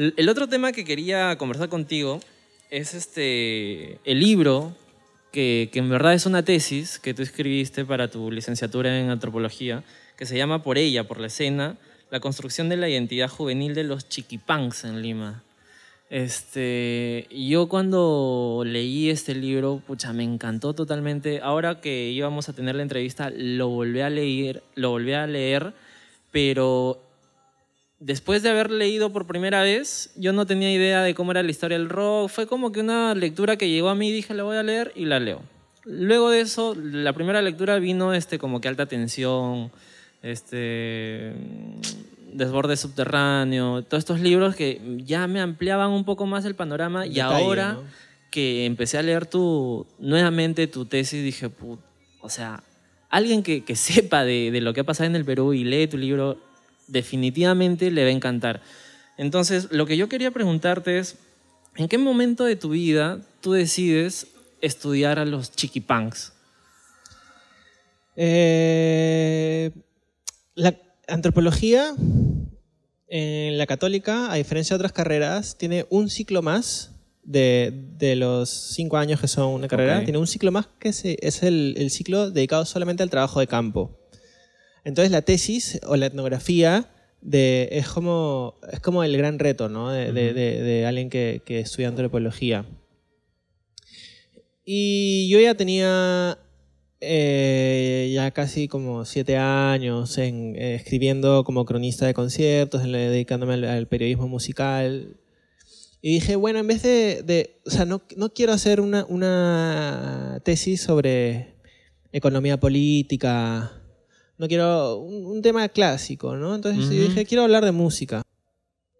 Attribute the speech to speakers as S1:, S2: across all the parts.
S1: El otro tema que quería conversar contigo es este, el libro, que, en verdad es una tesis que tú escribiste para tu licenciatura en antropología, que se llama Por ella, por la escena, la construcción de la identidad juvenil de los chiquipanks en Lima. Este, yo cuando leí este libro, pucha, me encantó totalmente. Ahora que íbamos a tener la entrevista, lo volví a leer, lo volví a leer, pero después de haber leído por primera vez, yo no tenía idea de cómo era la historia del rock. Fue como que una lectura que llegó a mí, dije, la voy a leer y la leo. Luego de eso, la primera lectura vino este, como que alta tensión, este, desborde subterráneo, todos estos libros que ya me ampliaban un poco más el panorama y ahora
S2: ¿no?
S1: que empecé a leer tu, nuevamente tu tesis, dije, "Put- o sea, alguien que, que sepa de, de lo que ha pasado en el Perú y lee tu libro, definitivamente le va a encantar. Entonces, lo que yo quería preguntarte es, ¿en qué momento de tu vida tú decides estudiar a los chiquipunks?
S2: Eh, la antropología en la católica, a diferencia de otras carreras, tiene un ciclo más de, de los cinco años que son una carrera. Tiene un ciclo más que se- es el, el ciclo dedicado solamente al trabajo de campo. Entonces la tesis o la etnografía de, es, como, es como el gran reto ¿no? de, de-
S1: Ujú.
S2: de- de alguien que, que estudia antropología. Y yo ya tenía eh, ya casi como siete años en, eh, escribiendo como cronista de conciertos, en- dedicándome al, al periodismo musical. Y dije, bueno, en vez de, de- o sea, no, no quiero hacer una, una tesis sobre economía política, no quiero un, un tema clásico, ¿no? Entonces yo dije, quiero hablar de música.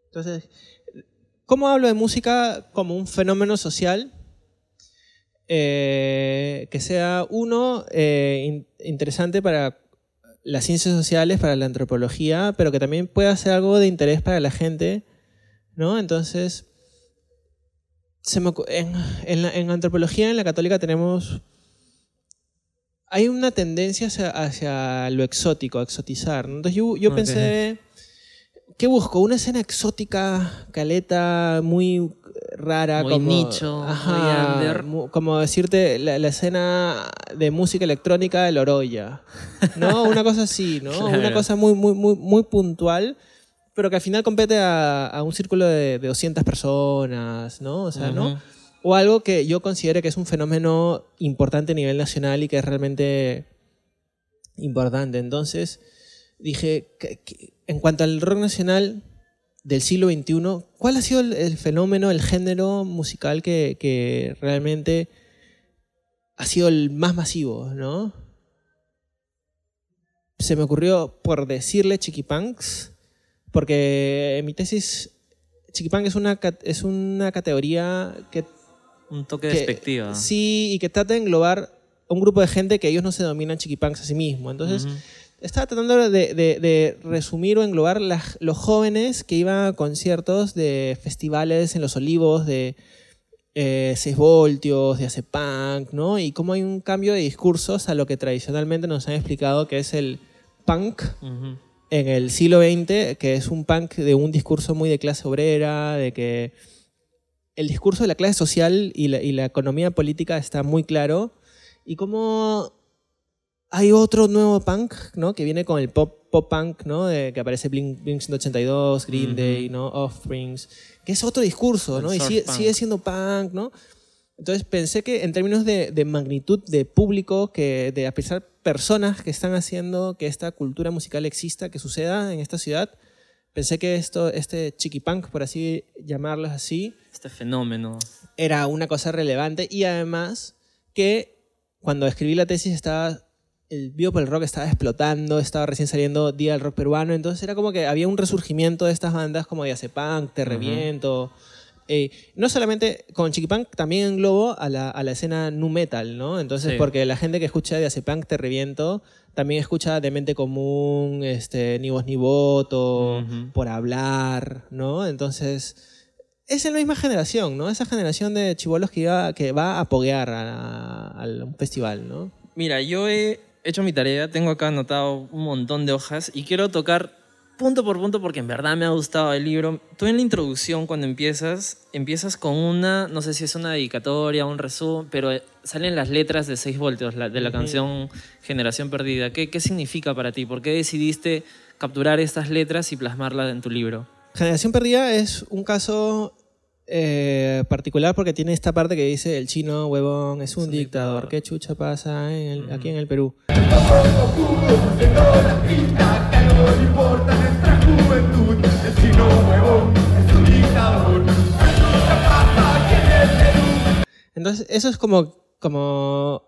S2: Entonces, ¿cómo hablo de música como un fenómeno social? eh, que sea uno eh, in- interesante para las ciencias sociales, para la antropología, pero que también pueda ser algo de interés para la gente, ¿no? Entonces, se me en la, en antropología, en la católica, tenemos... Hay una tendencia hacia, hacia lo exótico, a exotizar. ¿no? Entonces yo, pensé, ¿qué busco? Una escena exótica, caleta, muy rara,
S1: Muy
S2: como
S1: nicho, muy
S2: Ajá,
S1: under.
S2: mu- como decirte la, la escena de música electrónica de Loroya, ¿no? Una cosa así, ¿no? Una cosa muy, muy, muy, muy puntual, pero que al final compete a, a un círculo de, de 200 personas, ¿no? O sea, ¿no? O algo que yo considere que es un fenómeno importante a nivel nacional y que es realmente importante. Entonces, dije, en cuanto al rock nacional del siglo XXI, ¿cuál ha sido el, fenómeno, el género musical que, realmente ha sido el más masivo, no? Se me ocurrió por decirle Chiquipunks, porque en mi tesis Chiquipunk es una, es una categoría que
S1: Un toque
S2: que-. Sí, y que trata de englobar a un grupo de gente que ellos no se dominan chiquipunks a sí mismos. Entonces, estaba tratando de, de- de resumir o englobar las- los jóvenes que iban a conciertos de festivales en Los Olivos, de eh, 6 voltios, de hace punk, ¿no? Y cómo hay un cambio de discursos a lo que tradicionalmente nos han explicado que es el punk en el siglo XX, que es un punk de un discurso muy de clase obrera, de que el discurso de la clase social y la, y la economía política está muy claro, y como hay otro nuevo punk, ¿no? Que viene con el pop, pop punk, ¿no? De, que aparece Blink, Blink 182, Green
S1: Ujú.
S2: Day, ¿no? Offsprings, que es otro discurso,
S1: El
S2: ¿no? Y
S1: surf
S2: sigue, sigue siendo punk, ¿no? Entonces pensé que en términos de, de magnitud de público, que de a pesar personas que están haciendo que esta cultura musical exista, que suceda en esta ciudad, pensé que esto, este chiquipunk, por así llamarlos así,
S1: Este fenómeno.
S2: era una cosa relevante y además que cuando escribí la tesis estaba el vivo por el rock estaba explotando, estaba recién saliendo Día del Rock Peruano, entonces era como que había un resurgimiento de estas bandas como de Punk, Te. Reviento. Eh, no solamente con Chiquipunk, también englobo a la, a la escena nu metal, ¿no? Entonces,
S1: Sí.
S2: porque la gente que escucha de Punk, Te Reviento, también escucha Demente Común, este, Ni Voz Ni Voto. Por Hablar, ¿no? Entonces, es en la misma generación, ¿no? Esa generación de chivolos que, iba- que va a poguear a, a un festival, ¿no?
S1: Mira, yo he hecho mi tarea, tengo acá anotado un montón de hojas y quiero tocar punto por punto porque en verdad me ha gustado el libro. Tú en la introducción, cuando empiezas, empiezas con una, no sé si es una dedicatoria, un resumen, pero eh, salen las letras de 6 voltios la- de la
S2: Ujú.
S1: canción Generación Perdida. ¿Qué, ¿Qué significa para ti? ¿Por qué decidiste capturar estas letras y plasmarlas en tu libro?
S2: Generación Perdida es un caso eh, particular porque tiene esta parte que dice el chino huevón es un,
S1: un
S2: dictador.
S1: dictador.
S2: ¿Qué chucha pasa en el- aquí
S1: Ujú.
S2: en el Perú? Entonces, eso es como, como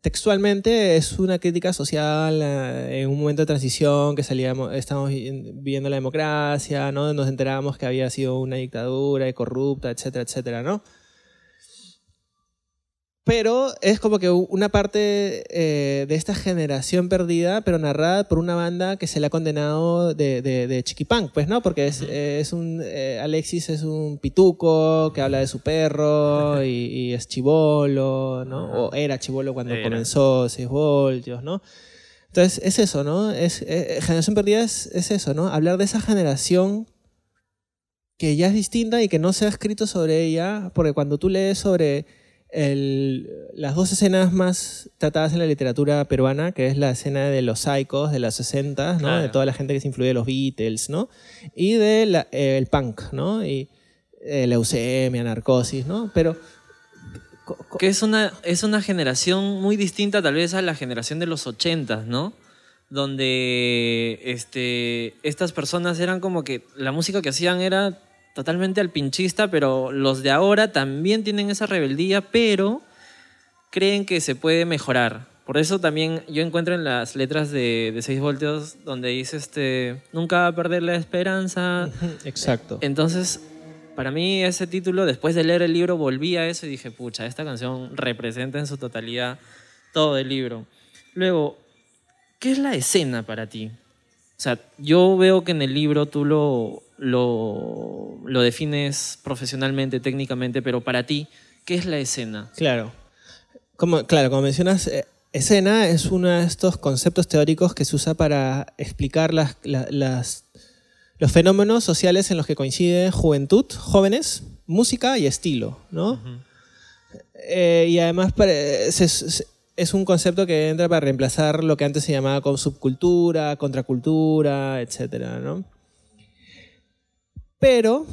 S2: textualmente es una crítica social eh, en un momento de transición que salíamos, estamos vi- viviendo la democracia, ¿no? Nos enterábamos que había sido una dictadura y corrupta, etcétera, etcétera, ¿no? Pero es como que una parte eh, de esta generación perdida, pero narrada por una banda que se le ha condenado de, de, de chiquipunk, pues, ¿no? Porque es, eh, es un. eh, Alexis es un pituco que habla de su perro y, y es chivolo, ¿no? O era chivolo cuando
S1: Era.
S2: comenzó 6 voltios, ¿no? Entonces, es eso, ¿no? Es, generación perdida es, es eso, ¿no? Hablar de esa generación que ya es distinta y que no se ha escrito sobre ella, porque cuando tú lees sobre el- las dos escenas más tratadas en la literatura peruana, que es la escena de los psicos de los 60, ¿no?
S1: Claro.
S2: de toda la gente que se influye de los Beatles, ¿no? y del el punk, ¿no? y eh, leucemia, narcosis, ¿no? pero
S1: Que es una, es una generación muy distinta tal vez a la generación de los 80, ¿no? Donde este, estas personas eran como que la música que hacían era totalmente alpinchista, pero los de ahora también tienen esa rebeldía, pero creen que se puede mejorar. Por eso también yo encuentro en las letras de, de 6 voltios donde dice este, nunca va a perder la esperanza,
S2: exacto.
S1: entonces, para mí ese título, después de leer el libro, volví a eso y dije, pucha, esta canción representa en su totalidad todo el libro. Luego, ¿qué es la escena para ti? O sea, yo veo que en el libro tú lo, lo, lo defines profesionalmente, técnicamente, pero para ti, ¿qué es la escena?
S2: Claro. Como, claro, como mencionas, eh, escena es uno de estos conceptos teóricos que se usa para explicar las, la- las- los fenómenos sociales en los que coinciden juventud, jóvenes, música y estilo, ¿no? Eh, y además se- es un concepto que entra para reemplazar lo que antes se llamaba subcultura, contracultura, etcétera, ¿no? Pero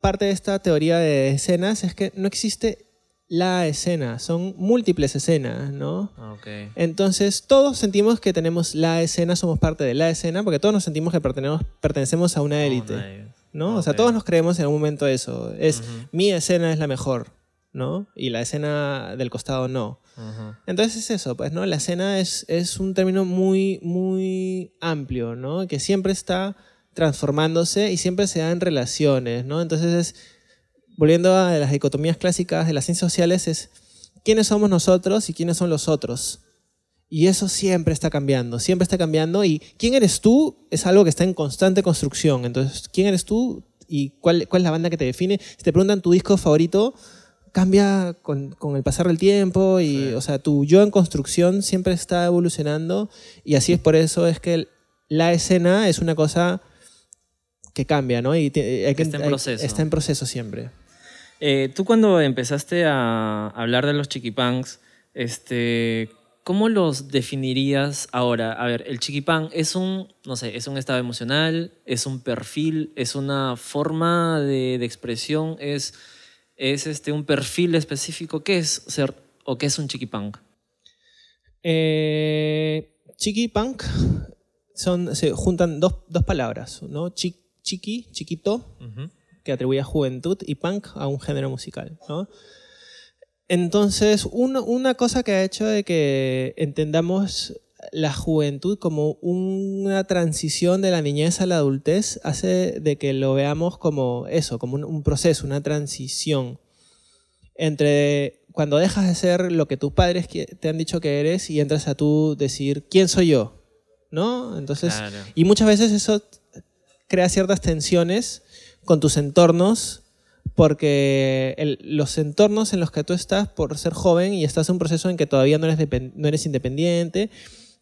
S2: parte de esta teoría de escenas es que no existe la escena, son múltiples escenas, ¿no?
S1: Ok.
S2: Entonces, todos sentimos que tenemos la escena, somos parte de la escena, porque todos nos sentimos que pertenecemos, pertenecemos a una élite, ¿no? O sea, todos nos creemos en algún momento eso. Es, mi escena es la mejor, ¿no? Y la escena del costado no. Entonces es eso, pues, ¿no? La escena es, es un término muy, muy amplio, ¿no? Que siempre está transformándose y siempre se da en relaciones, ¿no? Entonces es, volviendo a las dicotomías clásicas de las ciencias sociales, es quiénes somos nosotros y quiénes son los otros. Y eso siempre está cambiando, siempre está cambiando. Y quién eres tú es algo que está en constante construcción. Entonces, ¿quién eres tú y cuál, cuál es la banda que te define? Si te preguntan tu disco favorito, cambia con, con el pasar del tiempo y,
S1: Sí.
S2: o sea, tu yo en construcción siempre está evolucionando y así es por eso es que la escena es una cosa que cambia, ¿no? Y hay que,
S1: Está en
S2: hay-
S1: proceso.
S2: está en proceso siempre.
S1: Eh, tú cuando empezaste a hablar de los chiquipanks, este, ¿cómo los definirías ahora? A ver, el chiquipán es un, no sé, es un estado emocional, es un perfil, es una forma de, de expresión, es, es este, un perfil específico. ¿Qué es ser o qué es un chiquipunk?
S2: Eh, chiqui son, se juntan dos, dos palabras, ¿no? Chi- chiqui, chiquito, que atribuye a juventud, y punk a un género musical, ¿no? Entonces, uno- una cosa que ha hecho de que entendamos la juventud como una transición de la niñez a la adultez hace de que lo veamos como eso, como un, un proceso, una transición entre cuando dejas de ser lo que tus padres te han dicho que eres y entras a tú decir, ¿quién soy yo? ¿No? Entonces,
S1: Claro.
S2: y muchas veces eso crea ciertas tensiones con tus entornos, porque los entornos en los que tú estás por ser joven y estás en un proceso en que todavía no eres, depen- no eres independiente,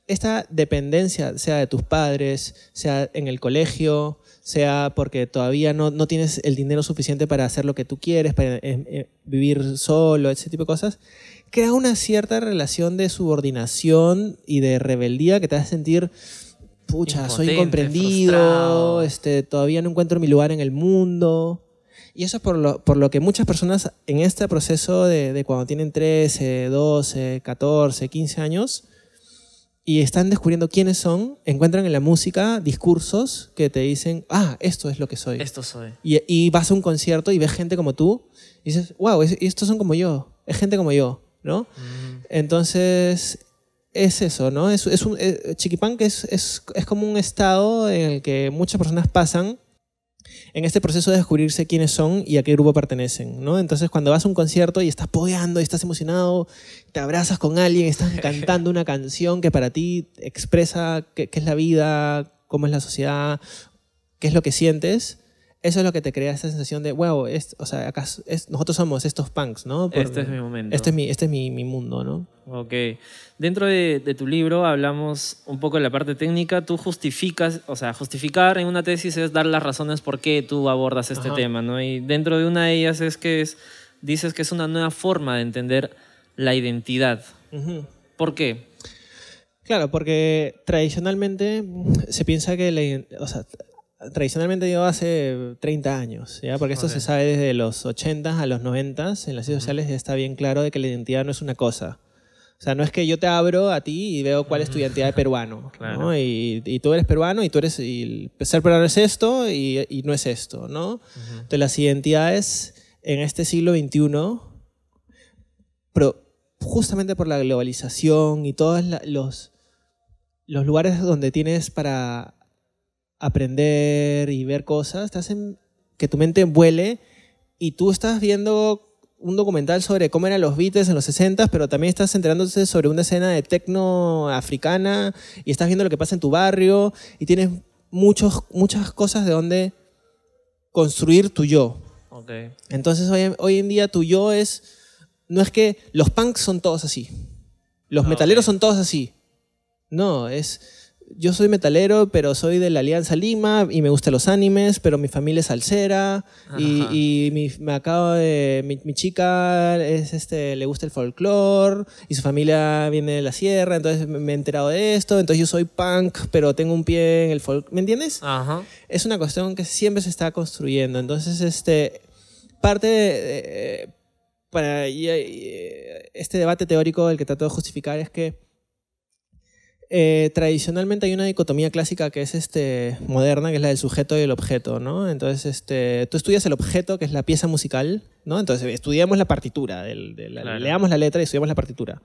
S2: esta dependencia, sea de tus padres, sea en el colegio, sea porque todavía no, no tienes el dinero suficiente para hacer lo que tú quieres, para eh, eh, vivir solo, ese tipo de cosas, crea una cierta relación de subordinación y de rebeldía que te hace sentir, pucha, soy incomprendido, este, todavía no encuentro mi lugar en el mundo. Y eso es por lo, por lo que muchas personas en este proceso de, de cuando tienen 13, 12, 14, 15 años y están descubriendo quiénes son, encuentran en la música discursos que te dicen, ah, esto es lo que soy.
S1: Esto soy.
S2: Y, y vas a un concierto y ves gente como tú y dices, wow, es- estos son como yo, es gente como yo, ¿no? Entonces, es eso, ¿no? Es, es un, eh, Chiquipunk es, es, es como un estado en el que muchas personas pasan en este proceso de descubrirse quiénes son y a qué grupo pertenecen, ¿no? Entonces, cuando vas a un concierto y estás podeando y estás emocionado, te abrazas con alguien, estás cantando una canción que para ti expresa qué, qué es la vida, cómo es la sociedad, qué es lo que sientes, eso es lo que te crea esa sensación de, wow, es, o sea, acá es- nosotros somos estos punks, ¿no? Por-
S1: Este es mi momento.
S2: Este es mi, este es mi, mi mundo, ¿no?
S1: Ok. Dentro de, de tu libro hablamos un poco de la parte técnica. Tú justificas, o sea, justificar en una tesis es dar las razones por qué tú abordas este
S2: Ajá.
S1: tema, ¿no? Y dentro de una de ellas es que es, dices que es una nueva forma de entender la identidad. ¿Por qué?
S2: Claro, porque tradicionalmente se piensa que la, o sea, tradicionalmente digo hace 30 años, ¿ya? Porque esto se sabe desde los 80 a los 90 en las ciencias sociales ya está bien claro de que la identidad no es una cosa. O sea, no es que yo te abro a ti y veo cuál es tu identidad de peruano.
S1: Claro.
S2: ¿no? Y, y tú eres peruano y tú eres. Y ser peruano es esto y, y no es esto, ¿no? Entonces, las identidades en este siglo XXI, pero justamente por la globalización y todos los lugares donde tienes para aprender y ver cosas, te hacen que tu mente vuele y tú estás viendo un documental sobre cómo eran los Beatles en los 60, pero también estás enterándote sobre una escena de tecno africana y estás viendo lo que pasa en tu barrio y tienes muchos, muchas cosas de donde construir tu yo.
S1: Ok.
S2: Entonces hoy, hoy en día tu yo es, no es que los punks son todos así, los
S1: Ah,
S2: metaleros son todos así. No, es, yo soy metalero, pero soy de la Alianza Lima y me gustan los animes, pero mi familia es salsera y, mi, me acabo de, mi, mi chica es este, le gusta el folclore y su familia viene de la sierra, entonces me he enterado de esto, entonces yo soy punk, pero tengo un pie en el folk, ¿me entiendes?
S1: Ajá.
S2: es una cuestión que siempre se está construyendo. Entonces, este, parte de, para este debate teórico, el que trato de justificar, es que eh, tradicionalmente hay una dicotomía clásica que es este, moderna, que es la del sujeto y el objeto, ¿no? Entonces, este, tú estudias el objeto, que es la pieza musical, ¿no? Entonces, estudiamos la partitura, del-
S1: Claro.
S2: leamos la letra y estudiamos la partitura,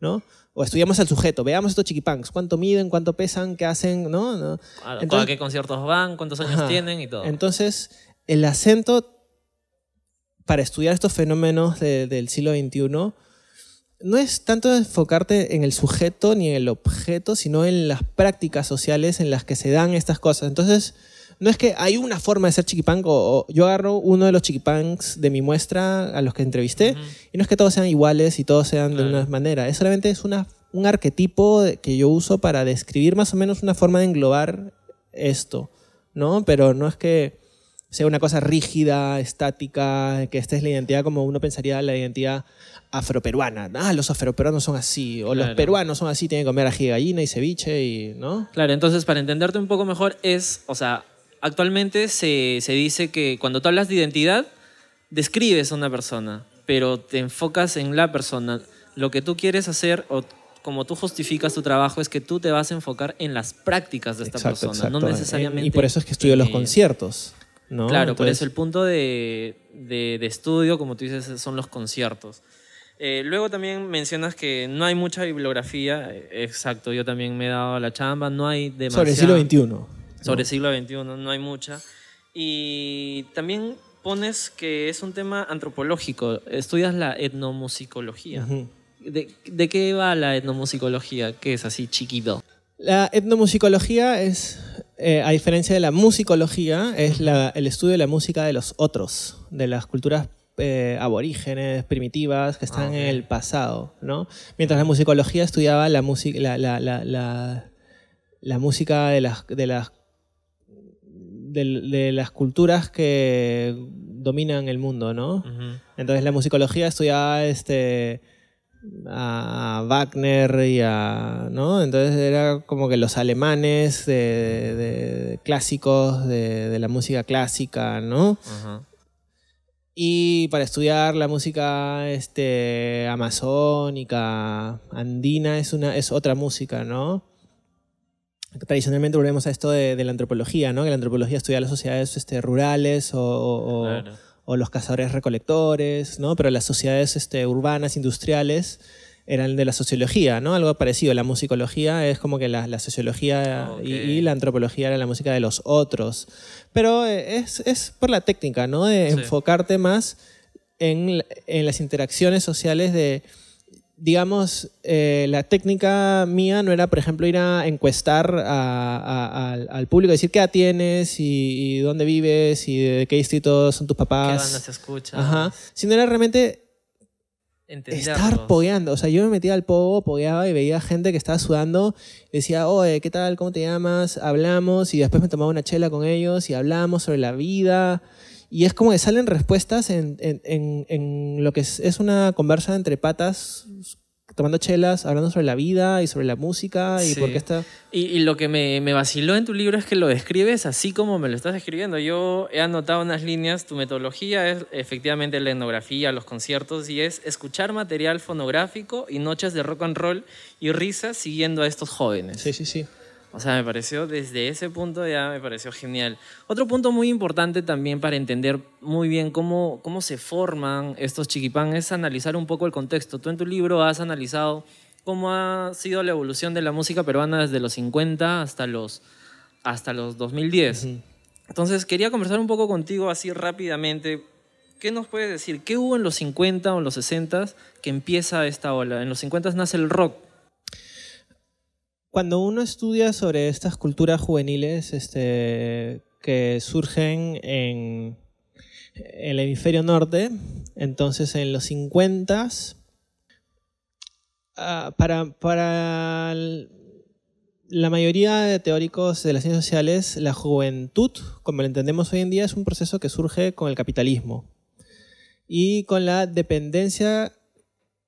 S2: ¿no? O estudiamos al sujeto, veamos estos chiquipunks, cuánto miden, cuánto pesan, qué hacen, ¿no? ¿No?
S1: ¿A,
S2: Entonces-
S1: a qué conciertos van? ¿Cuántos años
S2: Ajá.
S1: tienen? Y todo.
S2: Entonces, el acento para estudiar estos fenómenos de- del siglo XXI no es tanto enfocarte en el sujeto ni en el objeto, sino en las prácticas sociales en las que se dan estas cosas. Entonces, no es que hay una forma de ser chiquipunk o, o yo agarro uno de los chiquipunks de mi muestra a los que entrevisté y no es que todos sean iguales y todos sean de una manera, es solamente es una, un arquetipo que yo uso para describir más o menos una forma de englobar esto, ¿no? Pero no es que sea una cosa rígida, estática, que esta es la identidad como uno pensaría la identidad afroperuana. Ah, los afroperuanos son así, o los
S1: Claro.
S2: peruanos son así, tienen que comer ají de gallina y ceviche, y, ¿no?
S1: Claro, entonces para entenderte un poco mejor es, o sea, actualmente se, se dice que cuando tú hablas de identidad, describes a una persona, pero te enfocas en la persona. Lo que tú quieres hacer o como tú justificas tu trabajo es que tú te vas a enfocar en las prácticas de esta persona, no necesariamente.
S2: Y por eso es que estudio los
S1: en-
S2: conciertos, ¿no?
S1: Claro, por
S2: Entonces,
S1: eso el punto de, de- de estudio, como tú dices, son los conciertos. Eh, luego también mencionas que no hay mucha bibliografía. Eh, Exacto, yo también me he dado la chamba. No hay demasiada...
S2: Sobre el siglo XXI.
S1: Sobre el siglo XXI, no hay mucha. Y también pones que es un tema antropológico. Estudias la etnomusicología. ¿De, de qué va la etnomusicología? ¿Qué es así chiquito?
S2: La etnomusicología es, eh, a diferencia de la musicología, es la- el estudio de la música de los otros, de las culturas eh, aborígenes, primitivas, que están
S1: Ah,
S2: en el pasado, ¿no? Mientras la musicología estudiaba la, música la, la, la, música de las, de, las, de, de las culturas que dominan el mundo, ¿no? Entonces la musicología estudiaba este a Wagner y a no entonces era como que los alemanes de, de clásicos de, de la música clásica no
S1: Ajá.
S2: y para estudiar la música este amazónica andina es una es otra música no tradicionalmente volvemos a esto de, la antropología no que la antropología estudia las sociedades este, rurales o- o- o,
S1: Claro.
S2: o los cazadores recolectores, ¿no? Pero las sociedades este, urbanas, industriales, eran de la sociología, ¿no? Algo parecido. La musicología es como que la, la sociología y, y la antropología era la música de los otros. Pero eh, es, es por la técnica, ¿no? De
S1: Sí.
S2: enfocarte más en, en las interacciones sociales de, digamos, eh, la técnica mía no era, por ejemplo, ir a encuestar a- a- al, al público, decir qué edad tienes y, y dónde vives y de qué distrito son tus
S1: ¿Qué
S2: papás.
S1: bandas escuchas?
S2: Ajá. Sino era realmente estar pogueando. O sea, yo me metía al pogo, pogueaba y veía gente que estaba sudando. Decía, oye, ¿qué tal? ¿Cómo te llamas? Hablamos. Y después me tomaba una chela con ellos y hablamos sobre la vida. Y es como que salen respuestas en, en- en- en lo que es, es una conversa entre patas, tomando chelas, hablando sobre la vida y sobre la música y
S1: Sí.
S2: por qué está...
S1: Y, y lo que me, me vaciló en tu libro es que lo describes así como me lo estás escribiendo. Yo he anotado unas líneas. Tu metodología es efectivamente la etnografía, los conciertos, y es escuchar material fonográfico y noches de rock and roll y risas siguiendo a estos jóvenes.
S2: Sí, sí, sí.
S1: O sea, me pareció, desde ese punto ya me pareció genial. Otro punto muy importante también para entender muy bien cómo, cómo se forman estos chiquipán es analizar un poco el contexto. Tú en tu libro has analizado cómo ha sido la evolución de la música peruana desde los 50 hasta los, hasta los 2010.
S2: Ujú.
S1: Entonces, quería conversar un poco contigo así rápidamente. ¿Qué nos puedes decir? ¿Qué hubo en los 50 o en los 60 que empieza esta ola? En los 50 nace el rock.
S2: Cuando uno estudia sobre estas culturas juveniles este, que surgen en, el hemisferio norte, entonces en los 50 para, para el- la mayoría de teóricos de las ciencias sociales, la juventud, como lo entendemos hoy en día, es un proceso que surge con el capitalismo y con la dependencia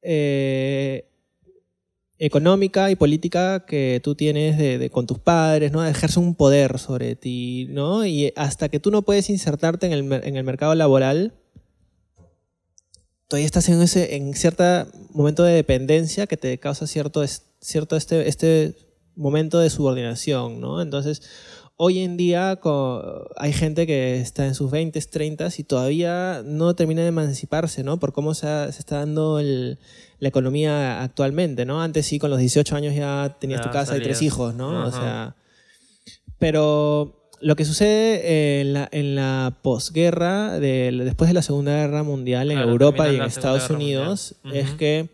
S2: eh, económica y política que tú tienes de, con tus padres, ¿no? Ejerce un poder sobre ti, ¿no? Y hasta que tú no puedes insertarte en el, en el mercado laboral, todavía estás en ese en cierto momento de dependencia que te causa cierto, cierto este, este momento de subordinación, ¿no? Entonces, hoy en día hay gente que está en sus 20, 30 y todavía no termina de emanciparse, ¿no? Por cómo se, ha- se está dando el- la economía actualmente, ¿no? Antes sí, con los 18 años ya tenías
S1: Ya
S2: tu casa y tres hijos, ¿no? O sea, pero lo que sucede en la, en la posguerra, de- después de la Segunda Guerra Mundial en
S1: Claro,
S2: Europa y en Estados Unidos,
S1: Mundial.
S2: es que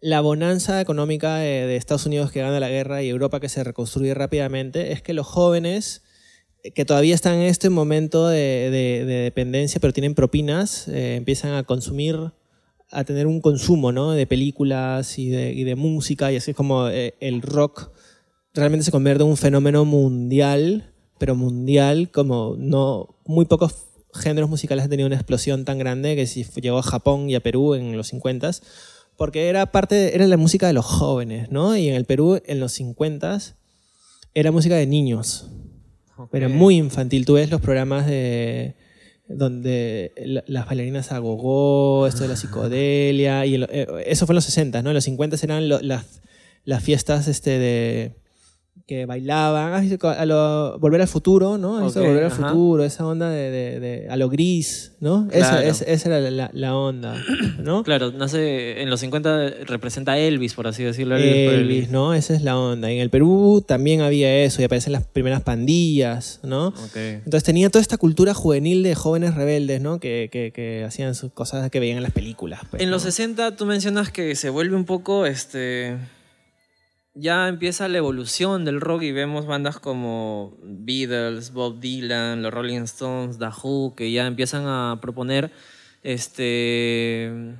S2: la bonanza económica de, de Estados Unidos que gana la guerra y Europa que se reconstruye rápidamente es que los jóvenes eh, que todavía están en este momento de, de- de dependencia pero tienen propinas, eh, empiezan a consumir, a tener un consumo ¿no? de películas y de, y de música y así es como eh, el rock realmente se convierte en un fenómeno mundial, pero mundial como no muy pocos géneros musicales han tenido una explosión tan grande que si llegó a Japón y a Perú en los 50s, porque era parte, era la música de los jóvenes, ¿no? Y en el Perú, en los 50s, era música de niños. Era muy infantil. Tú ves los programas de donde la- las bailarinas a gogó, esto de la psicodelia, y el- eh, eso fue en los 60, ¿no? En los 50 eran lo- las, las fiestas este, de que bailaban, ¿has visto a lo- Volver al Futuro, ¿no? ¿Has visto
S1: Ok,
S2: Volver al
S1: ajá.
S2: Futuro, esa onda de, de- de- a lo gris, ¿no? Esa,
S1: Claro.
S2: esa- esa era la, la onda, ¿no?
S1: Claro, nace en los 50 representa a Elvis, por así decirlo. Elvis
S2: Elvis. ¿no? Esa es la onda. Y en el Perú también había eso, y aparecen las primeras pandillas, ¿no?
S1: Ok.
S2: Entonces tenía toda esta cultura juvenil de jóvenes rebeldes, ¿no? Que, que- que hacían sus cosas que veían en las películas. pues,
S1: En los
S2: ¿no?
S1: 60 tú mencionas que se vuelve un poco, este, ya empieza la evolución del rock y vemos bandas como Beatles, Bob Dylan, los Rolling Stones, The Who, que ya empiezan a proponer este,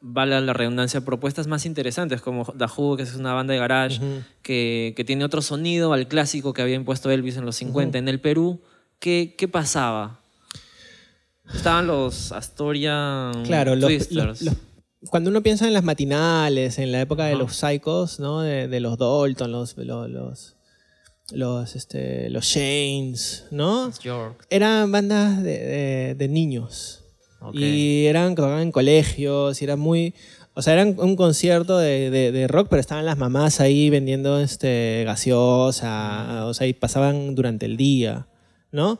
S1: vale la redundancia, propuestas más interesantes como The Who, que es una banda de garage, que, que tiene otro sonido al clásico que había impuesto Elvis en los 50. En el Perú, ¿qué, qué pasaba? Estaban los Astoria
S2: Claro, los- los- cuando uno piensa en las matinales, en la época de los psychos, ¿no? De, de los Dalton, los, los, los, los, este, los Shanes, ¿no?
S1: York.
S2: Eran bandas de, de- de niños. Y eran que tocaban en colegios, y era muy... O sea, eran un concierto de, de- de rock, pero estaban las mamás ahí vendiendo este, gaseosa, o sea, y pasaban durante el día, ¿no?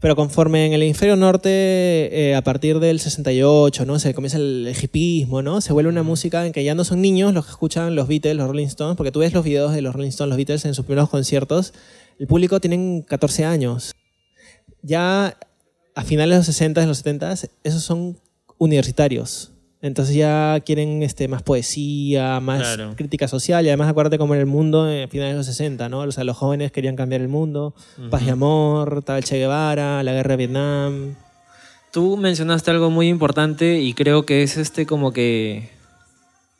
S2: Pero conforme en el hemisferio norte, eh, a partir del 68, ¿no? Se comienza el, el hipismo, ¿no? Se vuelve una música en que ya no son niños los que escuchan los Beatles, los Rolling Stones, porque tú ves los videos de los Rolling Stones, los Beatles en sus primeros conciertos, el público tienen 14 años. Ya a finales de los 60, de los 70, esos son universitarios. Entonces ya quieren este, más poesía, más
S1: Claro.
S2: crítica social. Y además acuérdate cómo era el mundo en finales de los 60, ¿no? O sea, los jóvenes querían cambiar el mundo. Paz y amor, el Che Guevara, la guerra de Vietnam.
S1: Tú mencionaste algo muy importante y creo que es este como que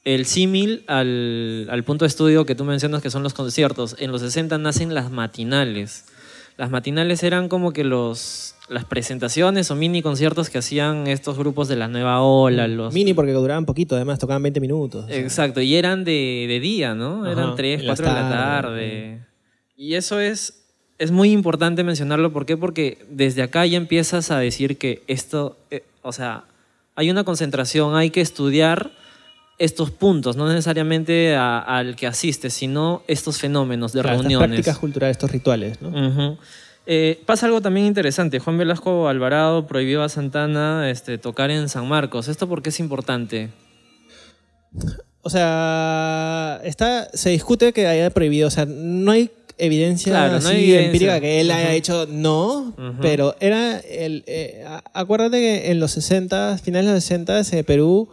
S1: el símil al, al punto de estudio que tú mencionas que son los conciertos. En los 60 nacen las matinales. Las matinales eran como que los, las presentaciones o mini conciertos que hacían estos grupos de la nueva ola. Los,
S2: Mini porque duraban poquito, además tocaban 20 minutos.
S1: Exacto, y eran de, de día, ¿no?
S2: Ajá,
S1: Eran 3,
S2: en las
S1: 4 de la tarde. Y eso es, es muy importante mencionarlo. ¿Por qué? Porque desde acá ya empiezas a decir que esto, eh, o sea, hay una concentración, hay que estudiar estos puntos, no necesariamente al que asistes, sino estos fenómenos de
S2: Claro, estas
S1: reuniones.
S2: prácticas culturales, estos rituales, ¿no?
S1: Ujú. Eh, pasa algo también interesante. Juan Velasco Alvarado prohibió a Santana este, tocar en San Marcos. ¿Esto por qué es importante?
S2: O sea, está, se discute que haya prohibido, o sea, no hay evidencia
S1: Claro, no hay evidencia.
S2: empírica que él haya hecho no, pero era el eh, acuérdate que en los 60, finales de los 60 en Perú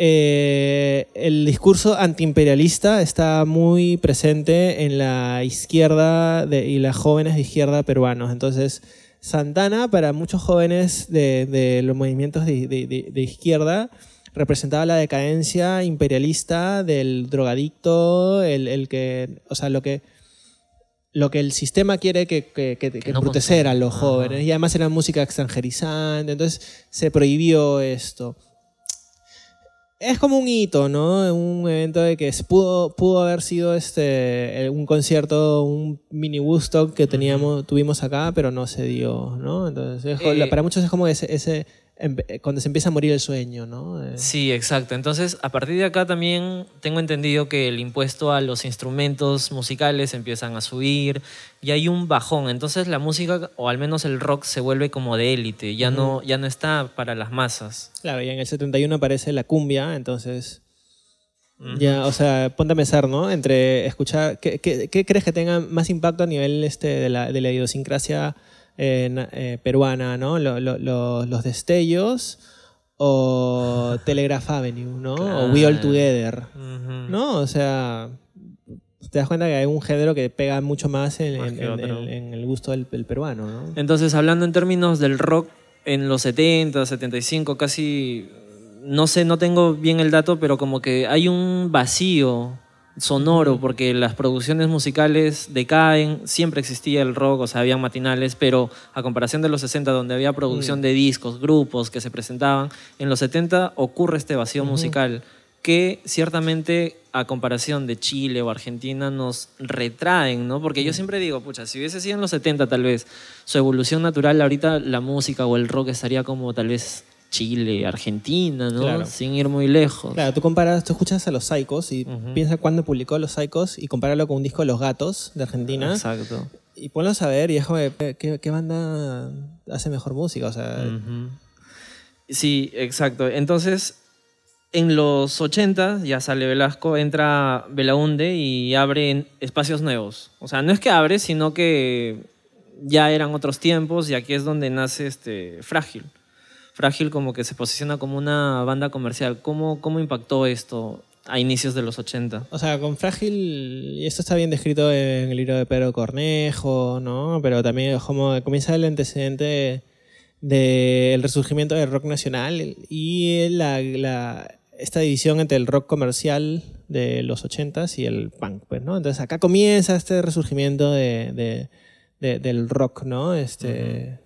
S2: eh, el discurso antiimperialista está muy presente en la izquierda de- y las jóvenes de izquierda peruanos. Entonces, Santana, para muchos jóvenes de, de los movimientos de, izquierda, representaba la decadencia imperialista del drogadicto, el, el que, o sea, lo que, lo que el sistema quiere que, que, que, que
S1: no
S2: embrutecer a los jóvenes. Y además era música extranjerizante, entonces se prohibió esto. Es como un hito, ¿no? Un evento de que pudo, pudo haber sido este, eh, un concierto, un mini Woodstock que teníamos, tuvimos acá, pero no se dio, ¿no? Entonces, es
S1: Eh,
S2: para muchos es como ese, ese cuando se empieza a morir el sueño, ¿no? Eh,
S1: Sí, exacto. Entonces, a partir de acá también tengo entendido que el impuesto a los instrumentos musicales empiezan a subir y hay un bajón. Entonces, la música, o al menos el rock, se vuelve como de élite, ya, no, ya no está para las masas.
S2: Claro, y en el 71 aparece la cumbia, entonces... Ya, o sea, ponte a pensar, ¿no? Entre escuchar, ¿qué, qué, qué crees que tenga más impacto a nivel este, de, la, de la idiosincrasia eh, na- peruana, ¿no? Lo- lo- lo- los destellos o Telegraph Avenue, ¿no? O We All. Together. ¿no? O sea, te das cuenta que hay un género que pega mucho más en,
S1: Más
S2: en-
S1: que
S2: en-
S1: otro.
S2: en- en el gusto del, del peruano, ¿no?
S1: Entonces, hablando en términos del rock, en los 70, 75, casi, no sé, no tengo bien el dato, pero como que hay un vacío sonoro, porque las producciones musicales decaen, siempre existía el rock, o sea, había matinales, pero a comparación de los 60, donde había producción de discos, grupos que se presentaban, en los 70 ocurre este vacío musical que ciertamente a comparación de Chile o Argentina nos retraen, ¿no? Porque yo siempre digo, pucha, si hubiese sido en los 70 tal vez su evolución natural, ahorita la música o el rock estaría como tal vez Chile, Argentina, ¿no?
S2: Claro.
S1: Sin ir muy lejos.
S2: Claro, tú comparas, tú escuchas a los Psychos y
S1: Ujú.
S2: piensas cuándo publicó los Psychos y compáralo con un disco de Los Gatos de Argentina
S1: Exacto.
S2: y ponlos a ver y es como, ¿qué, qué banda hace mejor música? O sea.
S1: Sí, exacto. Entonces, en los 80 ya sale Velasco, entra Belaunde y abre en espacios nuevos. O sea, no es que abre, sino que ya eran otros tiempos y aquí es donde nace este Frágil. Frágil como que se posiciona como una banda comercial. ¿Cómo, cómo impactó esto a inicios de los 80?
S2: O sea, con Frágil, y esto está bien descrito en el libro de Pedro Cornejo, ¿no? Pero también como comienza el antecedente del resurgimiento del rock nacional y la, la- esta división entre el rock comercial de los 80s y el punk, pues, ¿no? Entonces acá comienza este resurgimiento de, de- de- del rock, ¿no? Este,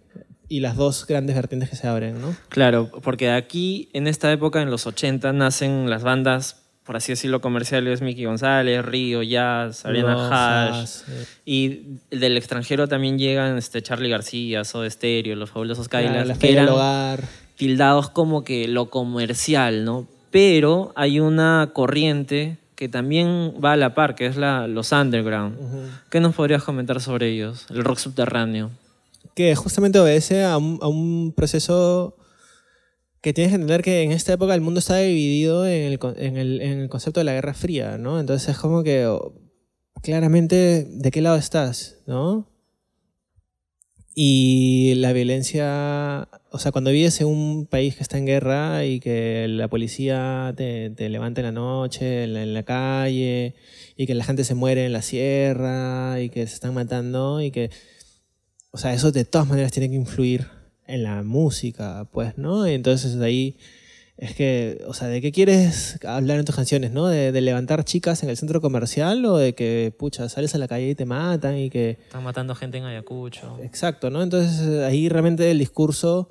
S2: Y las dos grandes vertientes que se abren, ¿no?
S1: Claro, porque aquí, en esta época, en los 80, nacen las bandas, por así decirlo, comerciales, Mickey González, Río, Jazz, Ariana Hash.
S2: Rosas, eh,
S1: Y del extranjero también llegan este, Charlie García, Soda Stereo, los fabulosos
S2: la,
S1: Kailas,
S2: la
S1: que eran
S2: hogar.
S1: tildados como que lo comercial, ¿no? Pero hay una corriente que también va a la par, que es la, los underground. ¿Qué nos podrías comentar sobre ellos? El rock subterráneo.
S2: Que justamente obedece a un, proceso que tienes que entender que en esta época el mundo está dividido en el, en el- en el concepto de la Guerra Fría, ¿no? Entonces es como que oh, claramente de qué lado estás, ¿no? Y la violencia, o sea, cuando vives en un país que está en guerra y que la policía te, te levanta en la noche, en la, en la calle, y que la gente se muere en la sierra, y que se están matando, y que o sea, eso de todas maneras tiene que influir en la música, pues, ¿no? Y entonces de ahí es que, o sea, ¿de qué quieres hablar en tus canciones, no? ¿De, de levantar chicas en el centro comercial o de que, pucha, sales a la calle y te matan y que...
S1: Están matando gente en Ayacucho.
S2: Exacto, ¿no? Entonces ahí realmente el discurso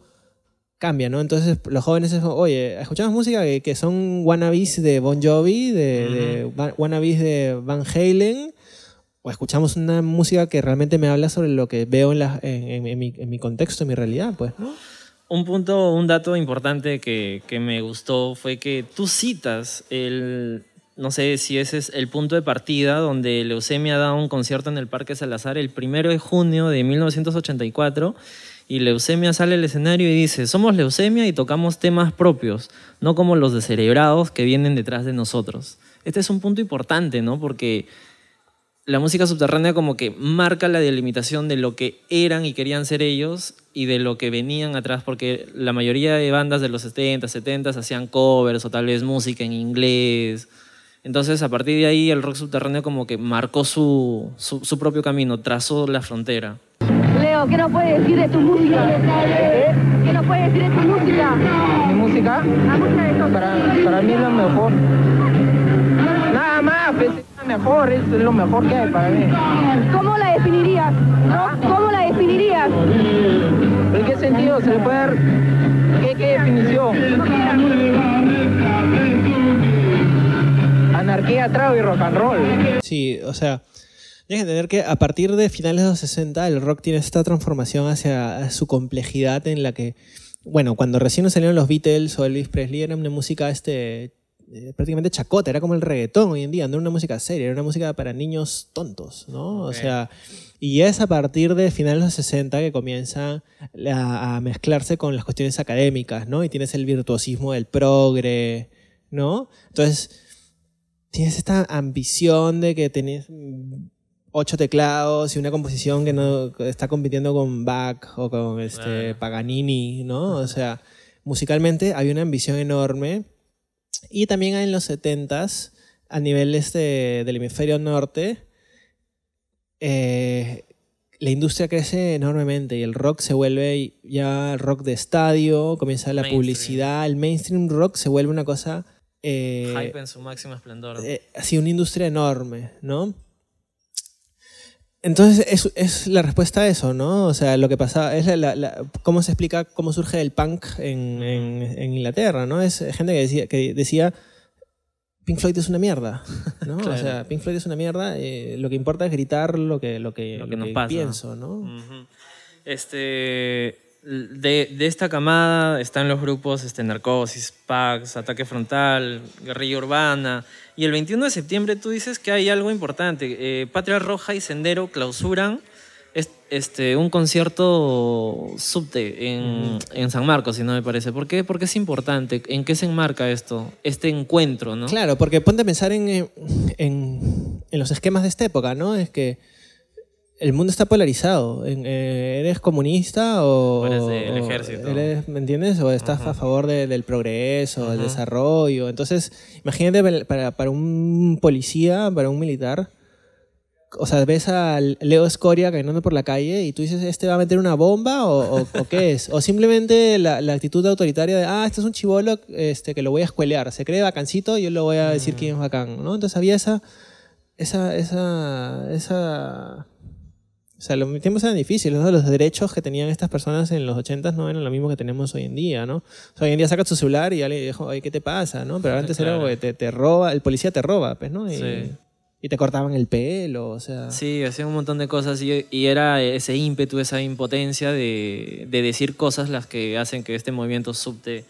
S2: cambia, ¿no? Entonces los jóvenes es, oye, escuchamos música que, que son wannabes de Bon Jovi, de, de wa- wannabes de Van Halen, o escuchamos una música que realmente me habla sobre lo que veo en, mi, contexto, en mi realidad, pues.
S1: Un punto, un dato importante que, que me gustó fue que tú citas el, no sé si ese es el punto de partida donde Leucemia da un concierto en el Parque Salazar el primero de junio de 1984 y Leucemia sale al escenario y dice, somos Leucemia y tocamos temas propios, no como los descerebrados que vienen detrás de nosotros. Este es un punto importante, ¿no? Porque la música subterránea como que marca la delimitación de lo que eran y querían ser ellos y de lo que venían atrás, porque la mayoría de bandas de los 70, 70 hacían covers o tal vez música en inglés. Entonces, a partir de ahí, el rock subterráneo como que marcó su, su, su propio camino, trazó la frontera.
S3: Leo, ¿qué nos puedes decir de tu música? ¿Qué nos puedes decir de tu música?
S4: Mi música,
S3: La música de Soda
S4: para, para mí es lo mejor. Mejor, es lo mejor que hay para mí.
S3: ¿Cómo la definirías? ¿Cómo la definirías?
S4: ¿En qué sentido se le puede dar? ¿Qué, qué definición? Anarquía, trago y rock and roll.
S2: Sí, o sea, tienes que entender que a partir de finales de los 60 el rock tiene esta transformación hacia su complejidad en la que, bueno, cuando recién salieron los Beatles o Elvis Presley era una música este, eh, prácticamente chacota, era como el reggaetón hoy en día, no era una música seria, era una música para niños tontos, ¿no? O sea, y es a partir de finales de los 60 que comienza a, a mezclarse con las cuestiones académicas, ¿no? Y tienes el virtuosismo del progre, ¿no? Entonces, tienes esta ambición de que tenés ocho teclados y una composición que no está compitiendo con Bach o con este. Paganini, ¿no? O sea, musicalmente había una ambición enorme. Y también en los 70s, a nivel este, del hemisferio norte, eh, la industria crece enormemente y el rock se vuelve ya rock de estadio, comienza la
S1: Mainstream.
S2: publicidad, el mainstream rock se vuelve una cosa... eh,
S1: Hype en su máximo esplendor.
S2: eh, así una industria enorme, ¿no? Entonces es, es la respuesta a eso, ¿no? O sea, lo que pasa es la, la- la- cómo se explica cómo surge el punk en, en- en Inglaterra, ¿no? Es gente que decía, que decía Pink Floyd es una mierda, ¿no? O sea, Pink Floyd es una mierda, eh, lo que importa es gritar lo que, lo que,
S1: Lo
S2: lo
S1: que nos
S2: que
S1: pasa.
S2: pienso, ¿no?
S1: Este, de, de esta camada están los grupos este, Narcosis, Pax, Ataque Frontal, Guerrilla Urbana. Y el 21 de septiembre tú dices que hay algo importante. Eh, Patria Roja y Sendero clausuran es- este, un concierto subte en, en San Marcos, si no me parece. ¿Por qué? Porque es importante. ¿En qué se enmarca esto? Este encuentro, ¿no?
S2: Claro, porque ponte a pensar en, en, en los esquemas de esta época, ¿no? Es que el mundo está polarizado. Eh, ¿Eres comunista o,
S1: O eres del ejército.
S2: eres- ¿Me entiendes? O estás a favor de- del progreso, del desarrollo. Entonces, imagínate para, para- un policía, para un militar, o sea, ves a Leo Escoria caminando por la calle y tú dices, ¿este va a meter una bomba o, o- o qué es? O simplemente la, la actitud autoritaria de, ah, este es un chivolo este, que lo voy a escuelear. Se cree bacancito y yo le voy a decir quién es bacán, ¿no? Entonces había esa, esa, esa, esa... O sea, los tiempos eran difíciles, ¿no? Los derechos que tenían estas personas en los 80 no eran lo mismo que tenemos hoy en día, ¿no? O sea, hoy en día sacas tu celular y alguien dijo, oye, ¿qué te pasa, no? Pero antes era, güey, te, te roba, el policía te roba, pues, ¿no? Y,
S1: Sí.
S2: y te cortaban el pelo, o sea...
S1: Sí, hacían un montón de cosas y, y era ese ímpetu, esa impotencia de, de decir cosas las que hacen que este movimiento subte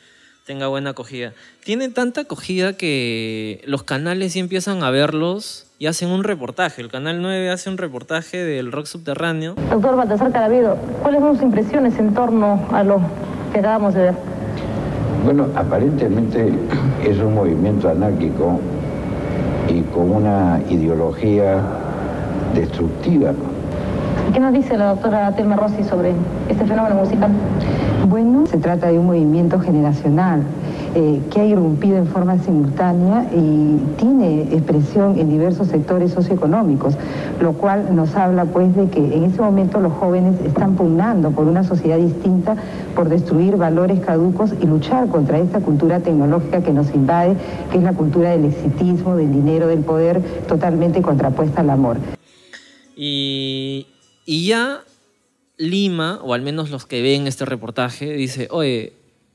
S1: tenga buena acogida. Tiene tanta acogida que los canales sí empiezan a verlos y hacen un reportaje. El Canal 9 hace un reportaje del rock subterráneo.
S3: Doctor Baltasar Carabido, ¿cuáles son sus impresiones en torno a lo que acabamos de ver?
S5: Bueno, aparentemente es un movimiento anárquico y con una ideología destructiva.
S3: ¿Qué nos dice la doctora Telma Rossi sobre este fenómeno musical?
S6: Bueno, se trata de un movimiento generacional eh, que ha irrumpido en forma simultánea y tiene expresión en diversos sectores socioeconómicos, lo cual nos habla pues de que en ese momento los jóvenes están pugnando por una sociedad distinta, por destruir valores caducos y luchar contra esta cultura tecnológica que nos invade, que es la cultura del exitismo, del dinero, del poder, totalmente contrapuesta al amor.
S1: Y, y ya Lima, o al menos los que ven este reportaje, dice, oye,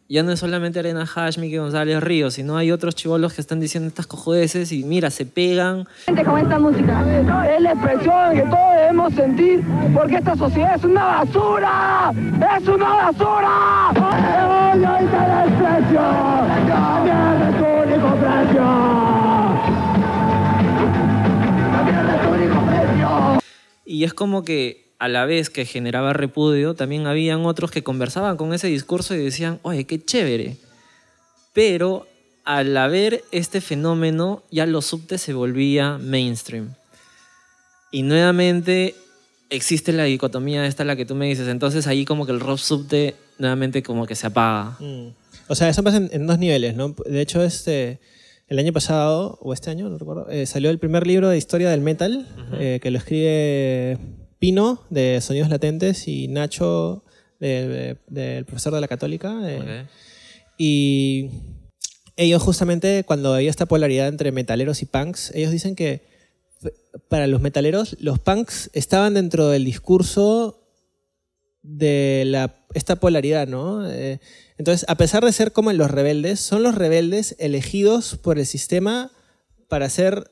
S1: ya no es solamente Arena Hash, Miki González Ríos, sino hay otros chivolos que están diciendo estas cojodeces y mira, se pegan.
S3: Con esta música.
S4: Es la expresión que todos debemos sentir porque esta sociedad es una basura. ¡Es una basura! ¡El odio y el desprecio! ¡También es tu único precio! ¡También es tu único precio!
S1: Y es como que a la vez que generaba repudio, también habían otros que conversaban con ese discurso y decían, oye, qué chévere. Pero al haber este fenómeno, ya los subtes se volvía mainstream. Y nuevamente existe la dicotomía esta la que tú me dices. Entonces ahí como que el rock subte nuevamente como que se apaga.
S2: Mm. O sea, eso pasa en, en dos niveles, ¿no? De hecho, este, el año pasado, o este año, no recuerdo, eh, salió el primer libro de historia del metal, eh, que lo escribe Pino, de Sonidos Latentes, y Nacho, de- de- del profesor de la Católica. eh. Y ellos justamente, cuando había esta polaridad entre metaleros y punks, ellos dicen que para los metaleros, los punks estaban dentro del discurso de la, esta polaridad, ¿no? Eh, entonces, a pesar de ser como los rebeldes, son los rebeldes elegidos por el sistema para ser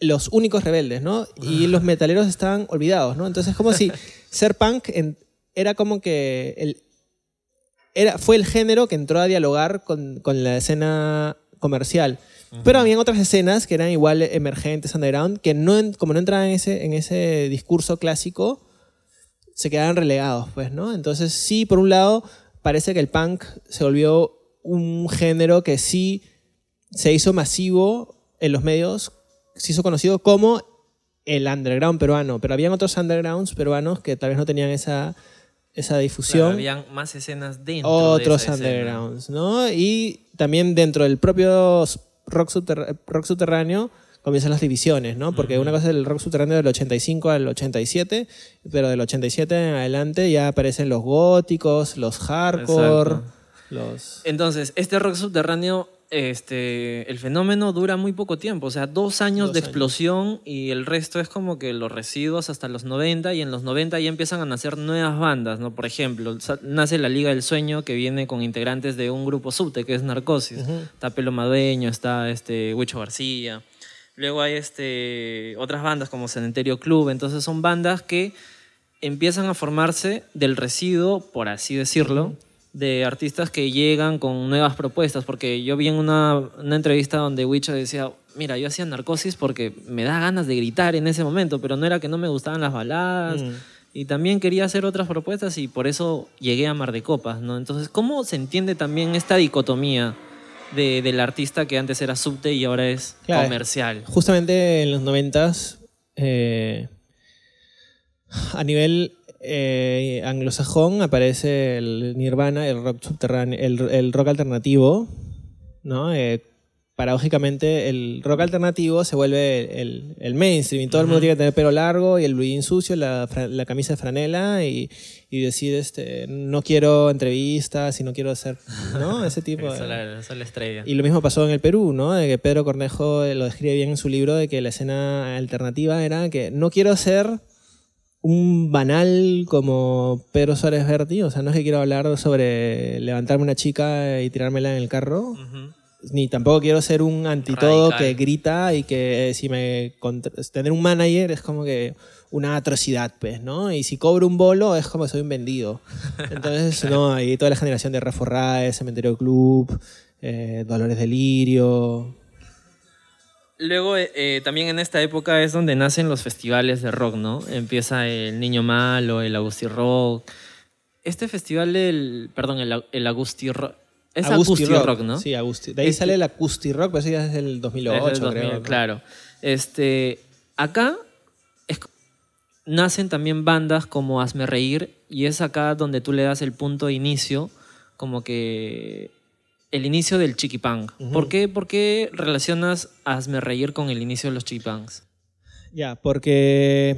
S2: los únicos rebeldes, ¿no? Y los metaleros estaban olvidados, ¿no? Entonces, como si ser punk en- era como que el, era, fue el género que entró a dialogar con, con la escena comercial. Pero habían otras escenas que eran igual emergentes, underground, que no, como no entraban en ese, en ese discurso clásico, se quedaban relegados, pues, ¿no? Entonces, sí, por un lado, parece que el punk se volvió un género que sí se hizo masivo en los medios, se hizo conocido como el underground peruano, pero habían otros undergrounds peruanos que tal vez no tenían esa, esa
S1: Claro,
S2: difusión.
S1: habían más escenas dentro
S2: otros
S1: de esa escena.
S2: undergrounds, ¿no? Y también dentro del propio rock, subterr- rock subterráneo comienzan las divisiones, ¿no? Porque una cosa es el rock subterráneo del 85 al 87, pero del 87 en adelante ya aparecen los góticos, los hardcore,
S1: Exacto.
S2: los...
S1: Entonces, este rock subterráneo, este, el fenómeno dura muy poco tiempo, o sea, dos años
S2: Dos
S1: de
S2: años.
S1: explosión y el resto es como que los residuos hasta los 90 y en los 90 ya empiezan a nacer nuevas bandas, ¿no? Por ejemplo, nace la Liga del Sueño que viene con integrantes de un grupo subte que es Narcosis. Está Pelo Madueño, está este, Huicho García. Luego hay este, otras bandas como Cementerio Club, entonces son bandas que empiezan a formarse del residuo, por así decirlo, de artistas que llegan con nuevas propuestas, porque yo vi en una, una entrevista donde Wicho decía, mira, yo hacía narcosis porque me da ganas de gritar en ese momento, pero no era que no me gustaban las baladas,
S2: Mm.
S1: y también quería hacer otras propuestas y por eso llegué a Mar de Copas, ¿no? Entonces, ¿cómo se entiende también esta dicotomía de- del artista que antes era subte y ahora es
S2: Claro.
S1: comercial?
S2: Justamente en los noventas, eh, a nivel eh, anglosajón aparece el Nirvana, el rock subterráneo, el, el rock alternativo, ¿no? Eh, paradójicamente el rock alternativo se vuelve el, el mainstream y todo el mundo tiene que tener pelo largo y el blue sucio, la, la camisa de franela y, y decir, este, no quiero entrevistas y no quiero hacer, ¿no? Ese tipo de...
S1: la, estrella.
S2: Y lo mismo pasó en el Perú, ¿no? De que Pedro Cornejo lo describe bien en su libro de que la escena alternativa era que no quiero ser un banal como Pedro Suárez Berti, o sea, no es que quiero hablar sobre levantarme una chica y tirármela en el carro, ni tampoco quiero ser un antitodo que grita y que eh, si me tener un manager es como que una atrocidad, pues, ¿no? Y si cobro un bolo es como que soy un vendido. Entonces, no, y toda la generación de Rafa Rae, Cementerio Club, eh, Dolores Delirio.
S1: Luego, eh, eh, también en esta época es donde nacen los festivales de rock, ¿no? Empieza el Niño Malo, el Agusti Rock. Este festival del, perdón, el, el Agusti Rock. Es Agusti, rock. ¿no?
S2: Sí, Agusti. De ahí
S1: Este-
S2: sale el Agusti Rock, pero eso ya es del 2008,
S1: Desde el 2000,
S2: creo. ¿no?
S1: Claro. Este, acá es- nacen también bandas como Hazme Reír y es acá donde tú le das el punto de inicio, como que el inicio del chiquipunk. ¿Por, qué, ¿Por qué relacionas Hazme Reír con el inicio de los chiquipunks?
S2: Ya, porque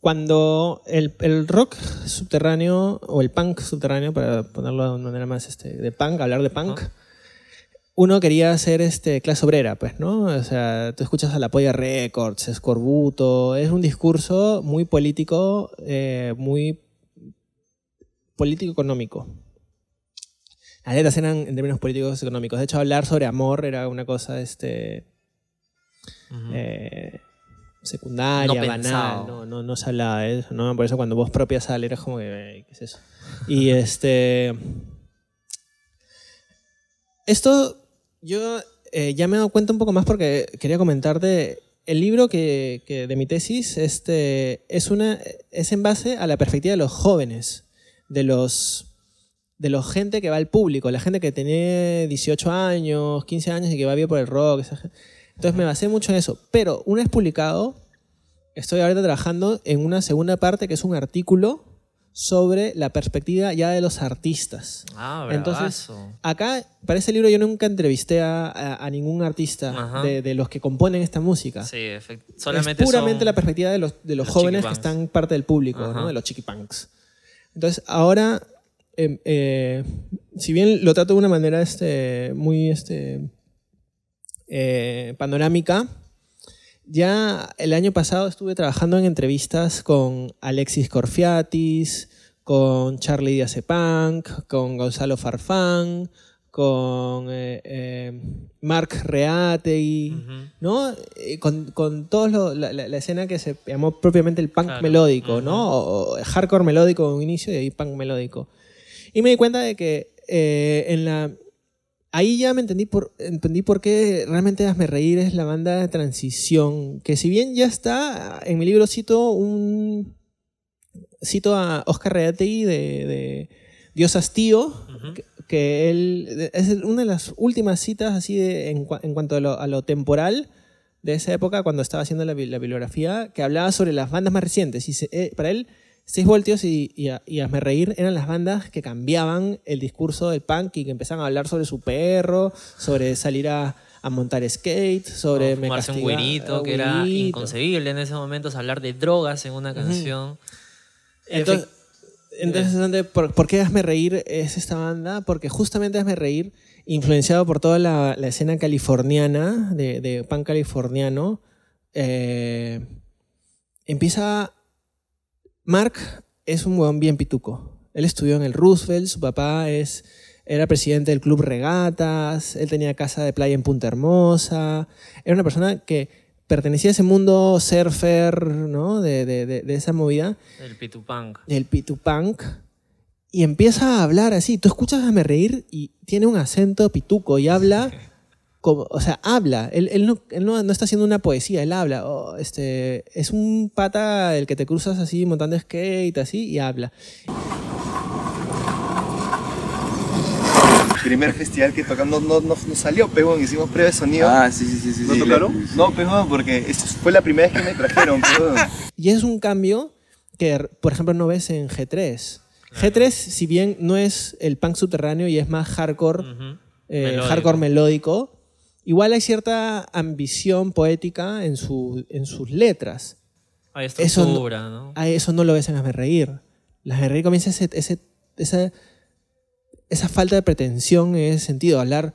S2: cuando el, el rock subterráneo o el punk subterráneo, para ponerlo de una manera más este, de punk, hablar de punk, uno quería ser este, clase obrera, pues, ¿no? O sea, tú escuchas a la Polla Records, Escorbuto, es un discurso muy político, eh, muy político-económico. Las letras eran en términos políticos económicos. De hecho, hablar sobre amor era una cosa este, eh, secundaria,
S1: No
S2: banal,
S1: pensado.
S2: no, no, no se hablaba de eso, ¿no? Por eso cuando vos propia sale era como que, "Ey, ¿qué es eso? Y este... Esto yo eh, ya me he dado cuenta un poco más porque quería comentarte el libro que, que de mi tesis este, es, una, es en base a la perspectiva de los jóvenes, de los, de los gente que va al público, la gente que tiene 18 años, 15 años y que va bien por el rock. esa Entonces me basé mucho en eso. Pero una vez publicado, estoy ahorita trabajando en una segunda parte que es un artículo sobre la perspectiva ya de los artistas.
S1: Ah,
S2: Entonces,
S1: bravazo.
S2: acá, para ese libro yo nunca entrevisté a, a- a ningún artista de, de los que componen esta música.
S1: Sí, solamente
S2: es puramente
S1: son-
S2: la perspectiva de los, de los,
S1: los
S2: jóvenes que están parte del público. ¿no? de los chiquipunks. Entonces, ahora, em, eh, si bien lo trato de una manera este, muy este, eh, panorámica, ya el año pasado estuve trabajando en entrevistas con Alexis Corfiatis, con Charlie Díaz Punk, con Gonzalo Farfán, con eh, eh, Mark Reategui. ¿no? Eh, con, con toda la, la- la escena que se llamó propiamente el punk
S1: Claro.
S2: melódico. ¿no? O, o hardcore melódico en un inicio y ahí punk melódico. Y me di cuenta de que eh, en la... Ahí ya me entendí por, entendí por qué realmente Hazme Reír es la banda de transición, que si bien ya está, en mi libro cito un... Cito a Oscar Reategui de, de Dios Hastío, que, que él es una de las últimas citas así de- en, cua- en cuanto a lo, a lo temporal de esa época cuando estaba haciendo la, la bibliografía que hablaba sobre las bandas más recientes. Y se- eh, para él Seis voltios y, y, y Hazme Reír eran las bandas que cambiaban el discurso del punk y que empezaban a hablar sobre su perro, sobre salir a, a montar skate, sobre
S1: O
S2: me
S1: fumarse un güirito, que era inconcebible en ese momento hablar de drogas en una canción.
S2: Entonces, entonces ¿dónde- por, por qué Hazme Reír es esta banda? Porque justamente Hazme Reír, influenciado por toda la, la escena californiana, de, de punk californiano, eh, empieza... Mark es un huevón bien pituco. Él estudió en el Roosevelt, su papá es, era presidente del club Regatas, él tenía casa de playa en Punta Hermosa, era una persona que pertenecía a ese mundo surfer, ¿no? de, de- de- de esa movida
S1: El Pitupunk.
S2: del Pitupunk y empieza a hablar así. Tú escuchas a me reír y tiene un acento pituco y habla como, o sea, habla. Él, él no, él no- no está haciendo una poesía, él habla. Oh, este, es un pata el que te cruzas así montando skate así y habla.
S7: primer festival que tocamos no, no, no salió, pegón, hicimos prueba de sonido.
S8: Ah, sí, sí, sí. sí
S7: ¿No
S8: sí,
S7: tocaron?
S8: le-
S7: No, pegón, porque fue la primera vez que me trajeron, pegón.
S2: Y es un cambio que, por ejemplo, no ves en G3. G3, si bien no es el punk subterráneo y es más hardcore, eh,
S1: Melódico.
S2: hardcore melódico, igual hay cierta ambición poética en, su, en sus letras.
S1: Hay
S2: Eso no-
S1: estructura, ¿no?
S2: A eso no lo ves en Hazme Reír. La Hazme Reír comienza ese, ese- esa, esa falta de pretensión en ese sentido, hablar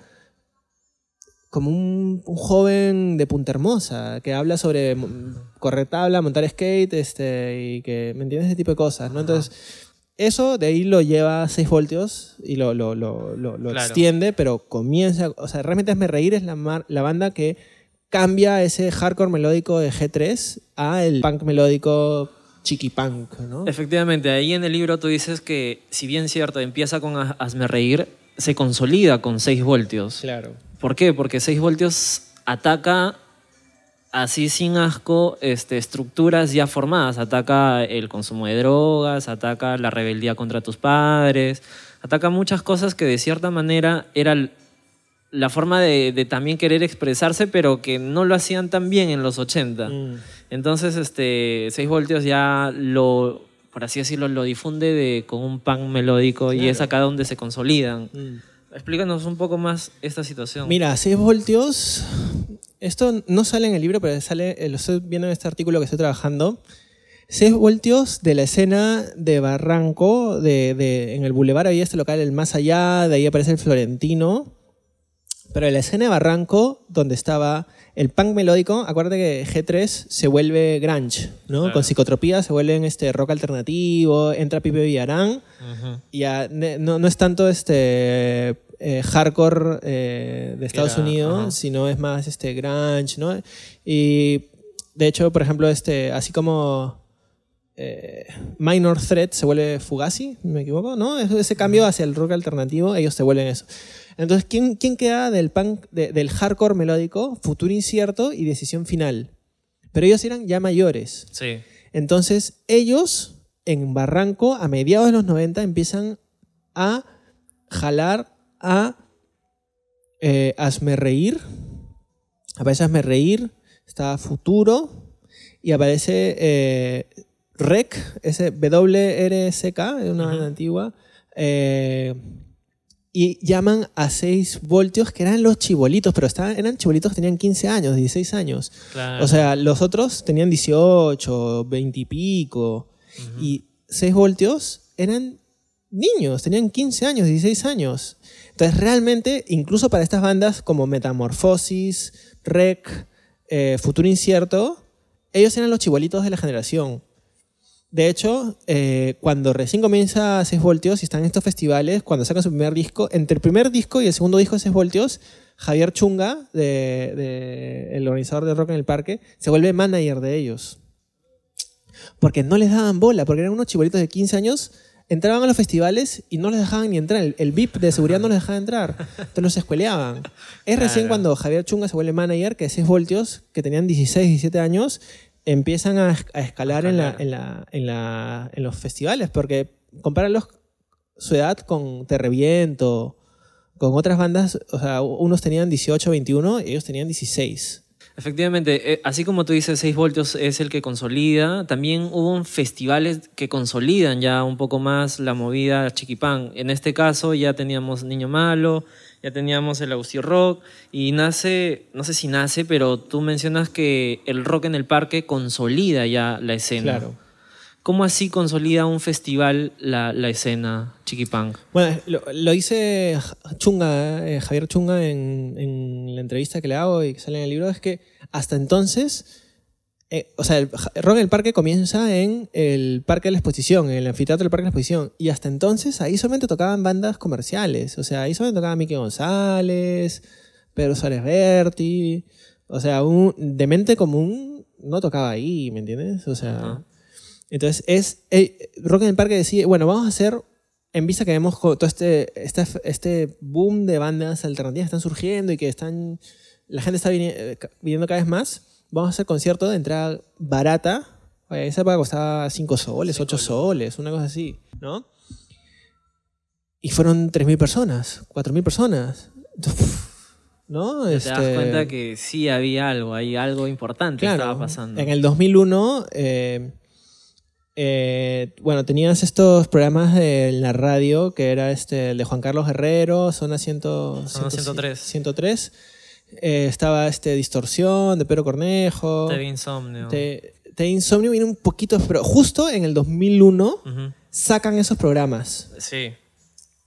S2: como un, un joven de Punta Hermosa, que habla sobre correr tabla, montar skate, este, y que, ¿me entiendes? Ese tipo de cosas, ¿no? Entonces, eso de ahí lo lleva a 6 voltios y lo, lo, lo, lo-
S1: Claro.
S2: extiende, pero comienza, o sea, realmente Hazme Reír es la, mar- la banda que cambia ese hardcore melódico de G3 a el punk melódico chiqui punk, ¿no?
S1: Efectivamente, ahí en el libro tú dices que, si bien cierto, empieza con Haz- Hazme Reír, se consolida con 6 voltios.
S2: Claro.
S1: ¿Por qué? Porque 6 voltios ataca así sin asco este, estructuras ya formadas. Ataca el consumo de drogas, ataca la rebeldía contra tus padres, ataca muchas cosas que de cierta manera era la forma de, de también querer expresarse, pero que no lo hacían tan bien en los 80.
S2: Mm.
S1: Entonces, este, 6 voltios ya lo, por así decirlo, lo difunde de, con un punk melódico y es acá donde se consolidan. Explícanos un poco más esta situación.
S2: Mira, 6 voltios. Esto no sale en el libro, pero sale, eh, lo estoy viendo en este artículo que estoy trabajando. 6 voltios de la escena de Barranco, de, de- en el Boulevard había este local, el Más Allá, de ahí aparece el Florentino. Pero en la escena de Barranco, donde estaba el punk melódico, acuérdate que G3 se vuelve grunge, ¿no? Con psicotropía se vuelven este rock alternativo, entra Pipe Villarán.
S1: Ujú.
S2: Ya, ne- no, no es tanto este eh, hardcore eh, de Estados
S1: era-
S2: Unidos,
S1: ajá.
S2: sino es más este grunge, ¿no? Y de hecho, por ejemplo, este, así como eh, Minor Threat se vuelve Fugazi, me equivoco, ¿no? Es- Ese cambio hacia el rock alternativo, ellos se vuelven eso. Entonces, ¿quién, quién queda del punk, de- del hardcore melódico? Futuro incierto y decisión final. Pero ellos eran ya mayores.
S1: Sí.
S2: Entonces, ellos en Barranco, a mediados de los 90, empiezan a jalar a eh, Hazme Reír. Aparece Hazme Reír, está Futuro y aparece eh, Rec, ese WRCK, es una banda antigua. eh, y llaman a 6 voltios, que eran los chibolitos, pero estaban, eran chibolitos que tenían 15 años, 16 años.
S1: Claro.
S2: O sea, los otros tenían 18, 20 y pico. Y 6 voltios eran niños, tenían 15 años, 16 años. Entonces, realmente, incluso para estas bandas como Metamorfosis, Rec, eh, Futuro Incierto, ellos eran los chibolitos de la generación. De hecho, eh, cuando recién comienza 6 voltios y están en estos festivales, cuando sacan su primer disco, entre el primer disco y el segundo disco de 6 voltios, Javier Chunga, de- el organizador de Rock en el Parque, se vuelve manager de ellos. Porque no les daban bola, porque eran unos chibolitos de 15 años, entraban a los festivales y no les dejaban ni entrar. El, el VIP de seguridad no les dejaba entrar. Entonces los escueleaban. Es recién
S1: Claro.
S2: cuando Javier Chunga se vuelve manager, que 6 voltios, que tenían 16, 17 años, empiezan a, a escalar, en, la, en, la, en, la- en los festivales, porque compáralos su edad con Te Reviento, con otras bandas, o sea, unos tenían 18, 21 y ellos tenían 16.
S1: Efectivamente, eh, así como tú dices, 6 voltios es el que consolida, también hubo festivales que consolidan ya un poco más la movida chiquipán. En este caso ya teníamos Niño Malo, ya teníamos el Agustín Rock y nace, no sé si nace, pero tú mencionas que el rock en el parque consolida ya la escena.
S2: Claro.
S1: ¿Cómo así consolida un festival la, la escena chiquipán?
S2: Bueno, lo, lo dice Chunga, eh, Javier Chunga en, en la entrevista que le hago y que sale en el libro, es que hasta entonces, eh, o sea, el Rock en el Parque comienza en el Parque de la Exposición, en el anfiteatro del Parque de la Exposición, y hasta entonces ahí solamente tocaban bandas comerciales, o sea, ahí solamente tocaba Miki González, Pedro Suárez Berti, o sea, un demente común no tocaba ahí, ¿me entiendes? O sea... Entonces es eh, Rock en el Parque decide, bueno, vamos a hacer en vista que vemos todo este, este, este boom de bandas alternativas que están surgiendo y que están la gente está eh, viniendo cada vez más, vamos a hacer conciertos de entrada barata. Oye, esa época costaba 5 soles, 8 soles, una cosa así, ¿no? Y fueron 3.000 personas, 4.000 personas. ¿No?
S1: Te das
S2: Este,
S1: cuenta que sí había algo, hay algo importante que estaba pasando.
S2: en el 2001, eh, eh, bueno, tenías estos programas de- la radio, que era este, el de Juan Carlos Guerrero, Zona 100,
S1: Zona 103.
S2: 103. eh, estaba este Distorsión de Pedro Cornejo.
S1: Te Insomnio.
S2: Te, Insomnio viene un poquito, pero justo en el 2001
S1: Ujú.
S2: sacan esos programas.
S1: Sí.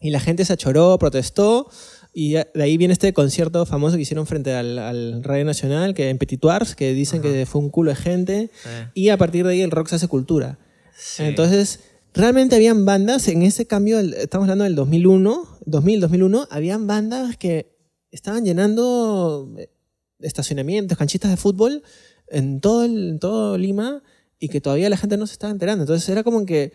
S2: Y la gente se achoró, protestó. Y de ahí viene este concierto famoso que hicieron frente al, al Radio Nacional, que en Petitoires, que dicen que fue un culo de gente.
S1: Sí.
S2: Y a partir de ahí el rock se hace cultura. Entonces, realmente habían bandas, en ese cambio, estamos hablando del 2001, 2000, 2001, habían bandas que estaban llenando eh, estacionamientos, canchitas de fútbol en todo, el- en todo Lima y que todavía la gente no se estaba enterando. Entonces era como que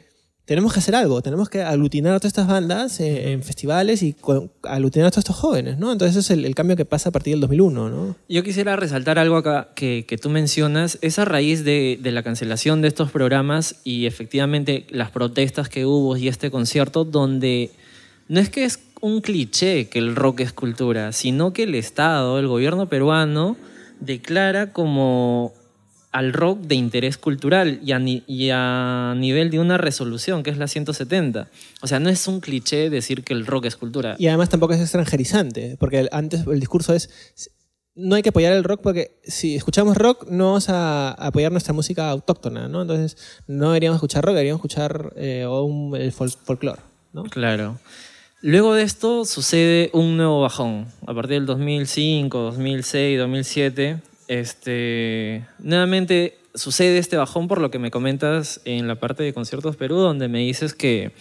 S2: tenemos que hacer algo, tenemos que aglutinar a todas estas bandas eh, en festivales y aglutinar a todos estos jóvenes, ¿no? Entonces ese es el, el cambio que pasa a partir del 2001, ¿no?
S1: Yo quisiera resaltar algo acá que, que tú mencionas, esa raíz de, de la cancelación de estos programas y efectivamente las protestas que hubo y este concierto donde no es que es un cliché que el rock es cultura, sino que el Estado, el gobierno peruano, declara como al rock de interés cultural y a, ni- y a nivel de una resolución, que es la 170. O sea, no es un cliché decir que el rock es cultura.
S2: Y además tampoco es extranjerizante, porque antes el discurso es, no hay que apoyar el rock porque si escuchamos rock no vamos a apoyar nuestra música autóctona, ¿no? Entonces no deberíamos escuchar rock, deberíamos escuchar eh, un- el fol- folclore, ¿no?
S1: Claro. Luego de esto sucede un nuevo bajón. A partir del 2005, 2006, 2007, este, nuevamente sucede este bajón por lo que me comentas en la parte de Conciertos Perú, donde me dices que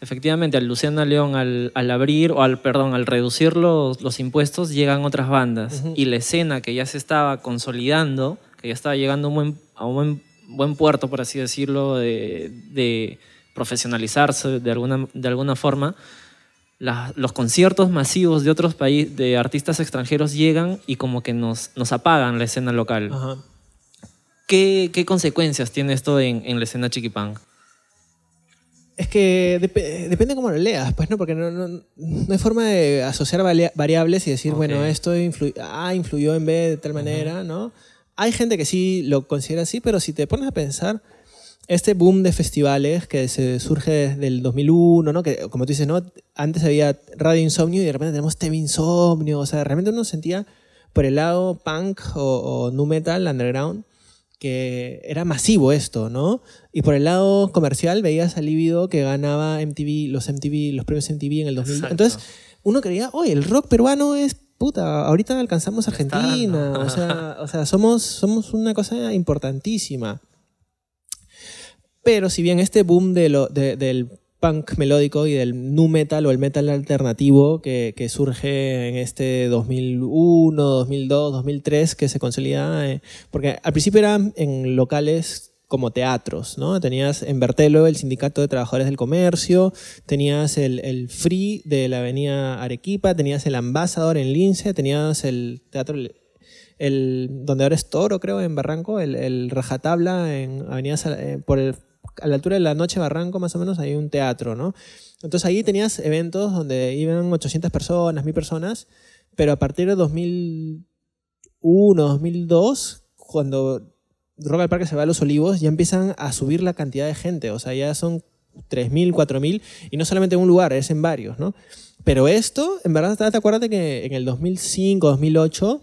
S1: efectivamente al Luciana León, al, al abrir, o al, perdón, al reducir los, los impuestos, llegan otras bandas. Y la escena que ya se estaba consolidando, que ya estaba llegando a un buen, a un buen, buen puerto, por así decirlo, de, de profesionalizarse de alguna, de alguna forma, la- los conciertos masivos de otros países, de artistas extranjeros llegan y como que nos, nos apagan la escena local.
S2: Ajá.
S1: ¿Qué, qué consecuencias tiene esto en, en la escena chiquipunk?
S2: Es que dep- depende cómo lo leas, pues, ¿no? Porque no, no, no hay forma de asociar variables y decir, bueno, esto influ- A influyó en B de tal manera, ¿no? Hay gente que sí lo considera así, pero si te pones a pensar, este boom de festivales que se surge desde el 2001, ¿no? Que, como tú dices, ¿no? Antes había Radio Insomnio y de repente tenemos TV Insomnio, o sea, realmente uno sentía por el lado punk o, o nu metal, underground, que era masivo esto, ¿no? Y por el lado comercial veías a Líbido que ganaba MTV, los MTV, los premios MTV en el 2000.
S1: Exacto.
S2: Entonces, uno creía, oye, el rock peruano es puta, ahorita alcanzamos Argentina, o sea, o sea somos, somos una cosa importantísima. Pero si bien este boom de lo- de- del punk melódico y del nu metal o el metal alternativo que, que surge en este 2001, 2002, 2003, que se consolida, eh, porque al principio eran en locales como teatros, ¿no? Tenías en Bertelo el Sindicato de Trabajadores del Comercio, tenías el, el Free de la Avenida Arequipa, tenías el Ambassador en Lince, tenías el Teatro el donde ahora es Toro, creo, en Barranco, el, el Rajatabla en Avenida eh, por a la altura de la noche Barranco, más o menos, hay un teatro, ¿no? Entonces ahí tenías eventos donde iban 800 personas, 1000 personas, pero a partir de 2001, 2002, cuando Rock al Parque se va a Los Olivos, ya empiezan a subir la cantidad de gente, o sea, ya son 3.000, 4.000, y no solamente en un lugar, es en varios, ¿no? Pero esto, en verdad, te acuerdas que en el 2005, 2008,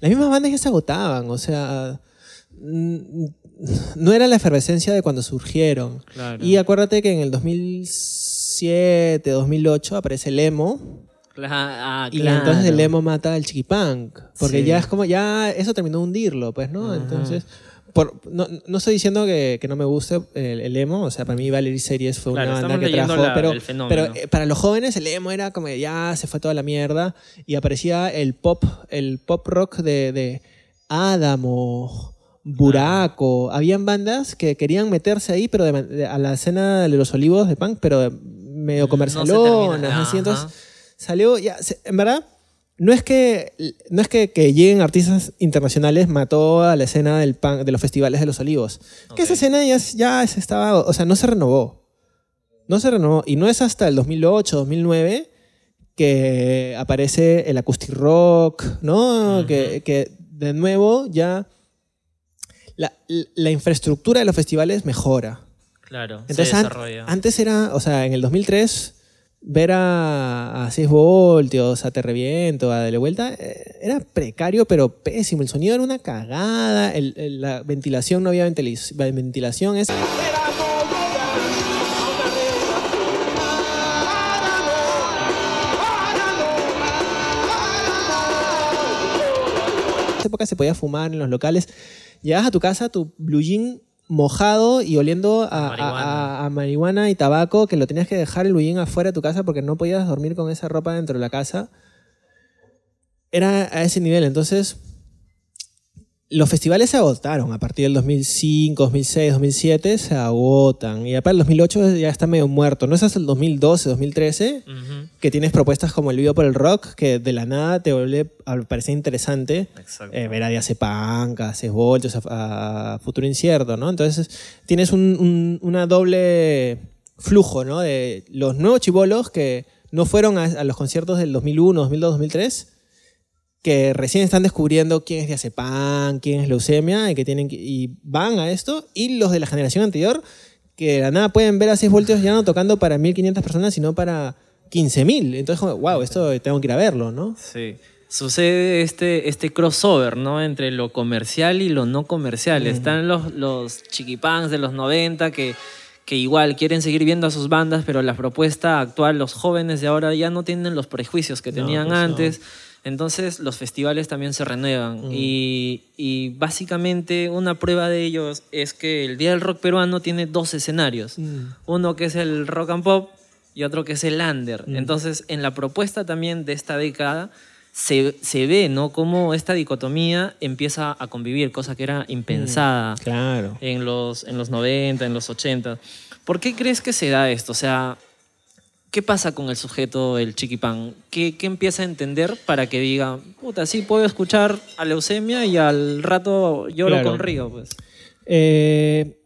S2: las mismas bandas ya se agotaban, o sea, mm, no era la efervescencia de cuando surgieron.
S1: Claro.
S2: Y acuérdate que en el 2007, 2008 aparece el emo,
S1: ah,
S2: y
S1: claro.
S2: entonces el emo mata al chiquipunk, porque
S1: Sí.
S2: ya es como, ya eso terminó de hundirlo, pues, ¿no?
S1: Ajá.
S2: Entonces, por, no, no estoy diciendo que, que no me guste el, el emo, o sea, para mí Valerie Series fue
S1: Claro,
S2: una banda que trajo,
S1: la-
S2: pero, pero eh, para los jóvenes el emo era como ya se fue toda la mierda y aparecía el pop, el pop rock de, de Adamo, Buraco, habían bandas que querían meterse ahí, pero de de- a la escena de los olivos de punk, pero medio
S1: No
S2: comercialonas,
S1: termina.
S2: así, entonces
S1: Ajá.
S2: salió ya se- en verdad no es que no es que, que lleguen artistas internacionales mató a la escena del punk, de los festivales de los olivos. Que esa escena ya, ya se estaba o sea no se renovó. No se renovó. Y no es hasta el 2008 2009 que aparece el acoustic rock no que, que de nuevo ya la, la infraestructura de los festivales mejora
S1: Claro,
S2: entonces,
S1: se desarrolla.
S2: antes era, o sea, en el 2003 ver a, a 6 voltios, a Te Reviento, a Dele Vuelta, eh, era precario pero pésimo. El sonido era una cagada, el- el- la ventilación no había ventilis- ventilación. Es... esa época se podía fumar en los locales. Llegabas a tu casa, tu blue jean mojado y oliendo a, a-
S1: marihuana.
S2: a- a marihuana y tabaco, que lo tenías que dejar el blue jean afuera de tu casa porque no podías dormir con esa ropa dentro de la casa. Era a ese nivel. Entonces, los festivales se agotaron a partir del 2005, 2006, 2007, se agotan. Y para el 2008 ya está medio muerto. No es hasta el 2012, 2013
S1: Ujú.
S2: que tienes propuestas como el video por el rock, que de la nada te vuelve a parecer interesante eh, ver a Díaz Punk, a Voltios, a, a Futuro Incierto, ¿no? Entonces tienes un, un- una doble flujo, ¿no? De los nuevos chivolos que no fueron a, a los conciertos del 2001, 2002, 2003, que recién están descubriendo quién es Diazepam, quién es leucemia y que tienen y van a esto y los de la generación anterior que de la nada pueden ver a 6 voltios ya no tocando para 1500 personas sino para 15000 entonces wow esto tengo que ir a verlo no
S1: Sí. Sucede este, este crossover, ¿no? Entre lo comercial y lo no comercial. Están los, los chiquipans de los 90 que, que igual quieren seguir viendo a sus bandas, pero la propuesta actual, los jóvenes de ahora ya no tienen los prejuicios que
S2: No,
S1: tenían
S2: pues no.
S1: Entonces los festivales también se renuevan. Y, y básicamente una prueba de ellos es que el Día del Rock peruano tiene dos escenarios. Uno que es el rock and pop y otro que es el under. Entonces, en la propuesta también de esta década se, se ve, ¿no? Cómo esta dicotomía empieza a convivir, cosa que era impensada
S2: claro
S1: en, los, en los 90, en los 80. ¿Por qué crees que se da esto? O sea, ¿qué pasa con el sujeto, el chiquipán? ¿Qué, qué empieza a entender para que diga, puta, sí, puedo escuchar a leucemia y al rato lloro
S2: Claro.
S1: con Río? Pues.
S2: Eh,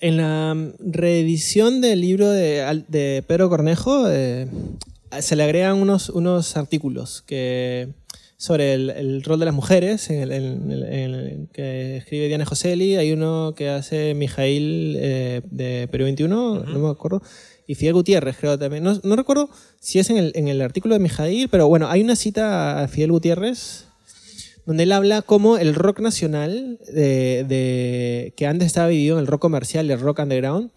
S2: en la reedición del libro de, Al- de Pedro Cornejo eh, se le agregan unos, unos artículos que, sobre el, el rol de las mujeres en el, en el- en el que escribe Diana Joseli. Hay uno que hace Mijail eh, de Perú 21, no me acuerdo. Y Fidel Gutiérrez, creo también. No, no recuerdo si es en el, en el artículo de Mijail, pero bueno, hay una cita a Fidel Gutiérrez donde él habla como el rock nacional, de, de- que antes estaba dividido en el rock comercial el rock underground,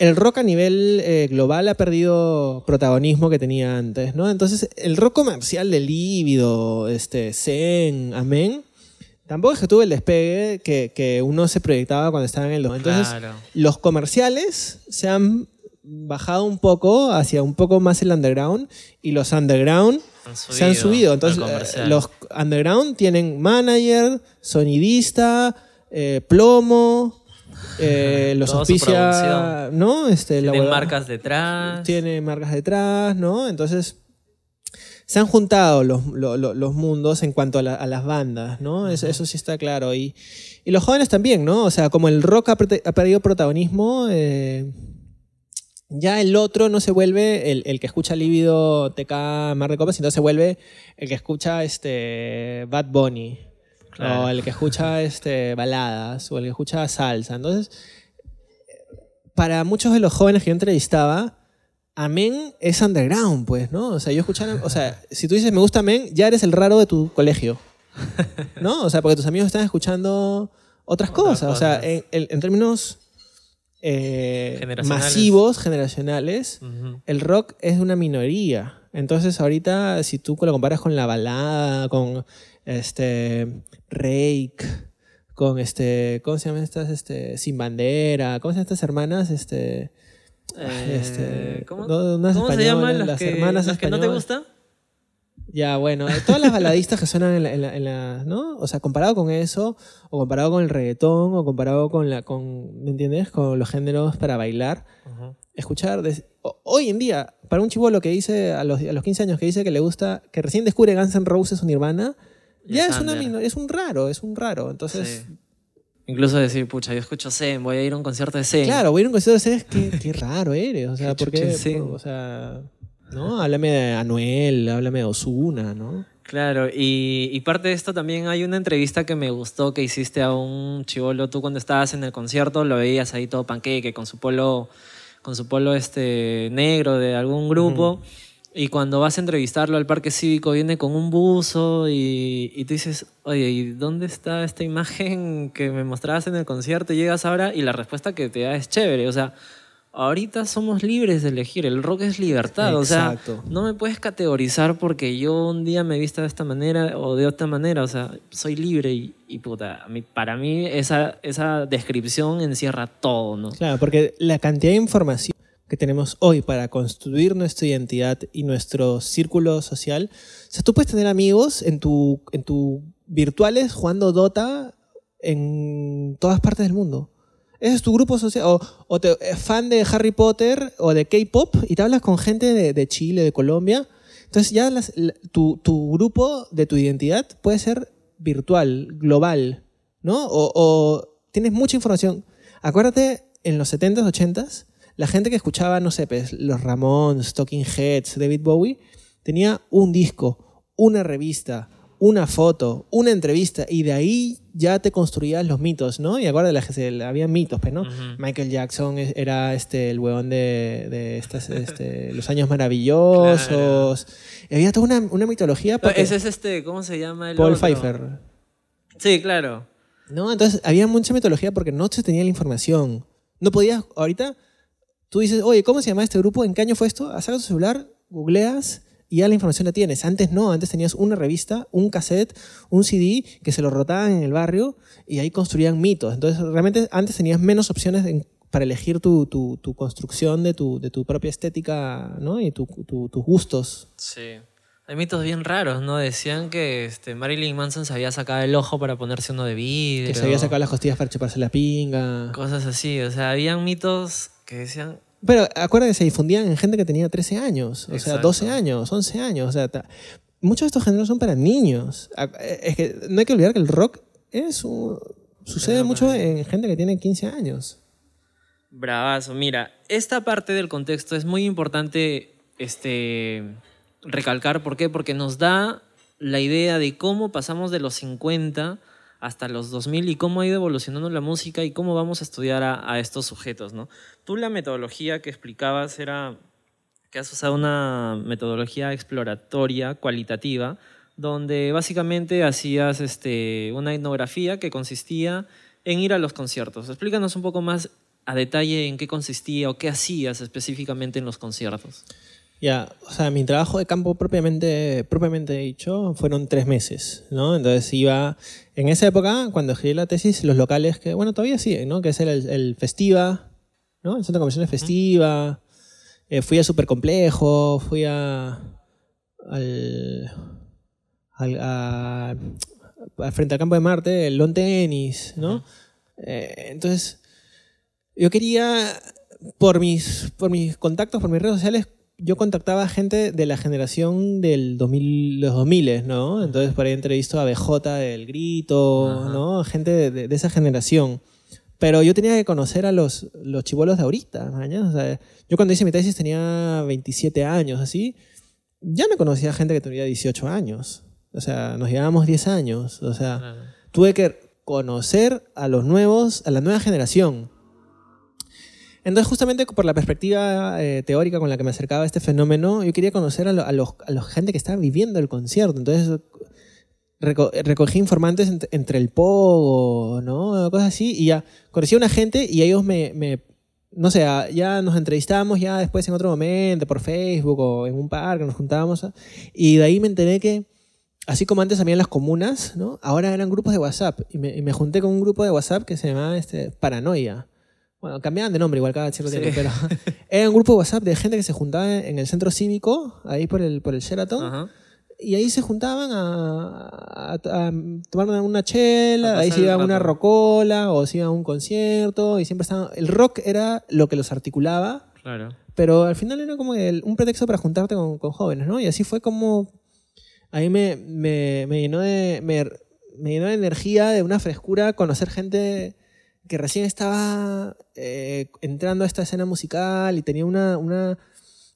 S2: el rock a nivel eh, global ha perdido protagonismo que tenía antes, ¿no? Entonces, el rock comercial de Líbido, este, Zen, Amén, tampoco es que tuvo el despegue que, que uno se proyectaba cuando estaba en el... Entonces,
S1: Claro.
S2: los comerciales se han bajado un poco hacia un poco más el underground y los underground
S1: Han
S2: se han
S1: subido
S2: Entonces, eh, los underground tienen manager, sonidista, eh, plomo, eh, los
S1: Toda su
S2: auspicia. ¿no? Este, la
S1: Tienen
S2: hueva-
S1: marcas detrás.
S2: tiene marcas detrás, ¿no? Entonces, se han juntado los, lo- lo- los mundos en cuanto a, la- a las bandas, ¿no? Eso, eso sí está claro. Y, y los jóvenes también, ¿no? O sea, como el rock ha, perdido protagonismo, eh, ya el otro no se vuelve el, el que escucha Líbido TK Mar de Copas, sino se vuelve el que escucha este Bad Bunny.
S1: Claro.
S2: O el que escucha este, baladas, o el que escucha salsa. Entonces, para muchos de los jóvenes que yo entrevistaba, Amén es underground, pues, ¿no? O sea, yo escuchaba, o sea, si tú dices me gusta Amén, ya eres el raro de tu colegio, ¿no? O sea, porque tus amigos están escuchando otras cosas. O sea,
S1: cosas.
S2: en, en- en términos eh,
S1: Generacionales.
S2: masivos, generacionales, el rock es una minoría. Entonces, ahorita, si tú lo comparas con la balada, con este Rake, con este, ¿cómo se llaman estas? Este, Sin Bandera, ¿cómo se llaman estas hermanas? Este,
S1: Eh,
S2: este,
S1: ¿Cómo,
S2: no, unas
S1: cómo se llaman las,
S2: las
S1: que,
S2: hermanas
S1: las que no te gustan?
S2: Ya, bueno, eh, todas las baladistas que suenan en la, en la- en la- ¿no? O sea, comparado con eso, o comparado con el reggaetón, o comparado con la, con, ¿me entiendes? Con los géneros para bailar, escuchar, des- o- hoy en día, para un chivolo que dice, a los, a los 15 años que dice que le gusta, que recién descubre Guns N' Roses o Nirvana, ya
S1: Es
S2: una es un raro, es un raro. Entonces,
S1: Sí. Incluso decir, pucha, yo escucho Zen, voy a ir a un concierto de Zen.
S2: claro, voy a ir a un concierto de ustedes, qué, qué raro eres, o sea,
S1: Qué
S2: ¿por
S1: chucha
S2: qué?
S1: es Zen.
S2: Por- o sea, ¿no? Háblame de Anuel, háblame de Osuna, ¿no?
S1: Claro, y, y parte de esto también hay una entrevista que me gustó que hiciste a un chivolo. Tú cuando estabas en el concierto lo veías ahí todo panqueque con su polo con su polo este negro de algún grupo. Y cuando vas a entrevistarlo al parque cívico, viene con un buzo y, y tú dices, oye, ¿y dónde está esta imagen que me mostrabas en el concierto? Y llegas ahora y la respuesta que te da es chévere. O sea, ahorita somos libres de elegir. El rock es libertad. O sea, no me puedes categorizar porque yo un día me vista de esta manera o de otra manera. O sea, soy libre y, y puta, para mí esa, esa descripción encierra todo, ¿no?
S2: Claro, porque la cantidad de información que tenemos hoy para construir nuestra identidad y nuestro círculo social. O sea, tú puedes tener amigos en tu, en tu virtuales jugando Dota en todas partes del mundo. Ese es tu grupo social. O, eh, fan de Harry Potter o de K-pop y te hablas con gente de, Chile, de Colombia. Entonces ya tu, grupo de tu identidad puede ser virtual, global, ¿no? O, o tienes mucha información. Acuérdate, en los 70s, 80s, la gente que escuchaba, no sé, pues, los Ramones, Talking Heads, David Bowie, tenía un disco, una revista, una foto, una entrevista, y de ahí ya te construías los mitos, ¿no? Y acuérdate, se- había mitos, pues, ¿no? Michael Jackson era este, el huevón de, de estas, este, los años maravillosos. Había toda una, una mitología. porque-
S1: Ese es este, ¿cómo se llama el
S2: Paul
S1: otro?
S2: Pfeiffer.
S1: Sí, claro.
S2: ¿No? Entonces había mucha mitología porque no se tenía la información. No podías, ahorita, tú dices, oye, ¿cómo se llama este grupo? ¿En qué año fue esto? Sacas tu celular, googleas y ya la información la tienes. Antes no, antes tenías una revista, un cassette, un CD que se lo rotaban en el barrio y ahí construían mitos. Entonces realmente antes tenías menos opciones para elegir tu, tu- tu construcción de tu, de tu propia estética ¿no? y tu- tu- tus gustos.
S1: Sí. Hay mitos bien raros, ¿no? Decían que este, Marilyn Manson se había sacado el ojo para ponerse uno de vidrio.
S2: Que se había sacado las costillas para chuparse la pinga.
S1: Cosas así. O sea, habían mitos que decían.
S2: Pero acuérdate que se difundían en gente que tenía 13 años, o sea,
S1: Exacto.
S2: 12 años, 11 años. O sea, muchos de estos géneros son para niños. Es que no hay que olvidar que el rock es un- sucede mucho en gente que tiene 15 años.
S1: Bravazo. Mira, esta parte del contexto es muy importante este, recalcar. ¿Por qué? Porque nos da la idea de cómo pasamos de los 50 hasta los 2000 y cómo ha ido evolucionando la música y cómo vamos a estudiar a, a estos sujetos, ¿no? Tú la metodología que explicabas era que has usado una metodología exploratoria, cualitativa, donde básicamente hacías este, una etnografía que consistía en ir a los conciertos. Explícanos un poco más a detalle en qué consistía o qué hacías específicamente en los conciertos.
S2: Ya, o sea, mi trabajo de campo propiamente, propiamente dicho fueron tres meses, ¿no? Entonces iba, en esa época, cuando escribí la tesis, los locales que, bueno, todavía siguen, ¿no? Que es el, el Festiva, ¿no? El Centro de Convenciones Festiva. Eh, fui a Supercomplejo, fui a, al, al, a- al frente al campo de Marte, el Long Tenis, ¿no? Eh, entonces, yo quería, por mis, por mis contactos, por mis redes sociales, yo contactaba a gente de la generación del 2000, los 2000, ¿no? Entonces por ahí entrevisto a BJ del Grito, ¿no? Gente de, esa generación. Pero yo tenía que conocer a los, los chivolos de ahorita, mañana. O sea, yo cuando hice mi tesis tenía 27 años, así. Ya me conocía gente que tenía 18 años. O sea, nos llevábamos 10 años. O sea, tuve que conocer a los nuevos, a la nueva generación. Entonces, justamente por la perspectiva eh, teórica con la que me acercaba a este fenómeno, yo quería conocer a, lo- a los, a los gente que estaba viviendo el concierto. Entonces, reco- recogí informantes ent- entre el pogo, ¿no? Cosas así, y ya conocí a una gente y ellos me, me- no sé, ya nos entrevistamos ya después en otro momento, por Facebook o en un parque, nos juntábamos, y de ahí me enteré que, así como antes habían las comunas, ¿no? Ahora eran grupos de WhatsApp, y me, y me junté con un grupo de WhatsApp que se llamaba este, Paranoia. Bueno, cambiaban de nombre igual cada cierto
S1: Sí.
S2: tiempo, pero era un grupo de WhatsApp de gente que se juntaba en el centro cívico, ahí por el, por el Sheraton,
S1: Ajá.
S2: y ahí se juntaban a, a- a tomar una, chela,
S1: A
S2: ahí se
S1: el
S2: iban a una rocola o se iban a un concierto y siempre estaban... El rock era lo que los articulaba,
S1: Claro.
S2: pero al final era como el- un pretexto para juntarte con, con jóvenes, ¿no? Y así fue como... Ahí me, me, me llenó de... Me, me llenó de energía, de una frescura, conocer gente que recién estaba eh, entrando a esta escena musical y tenía una, una,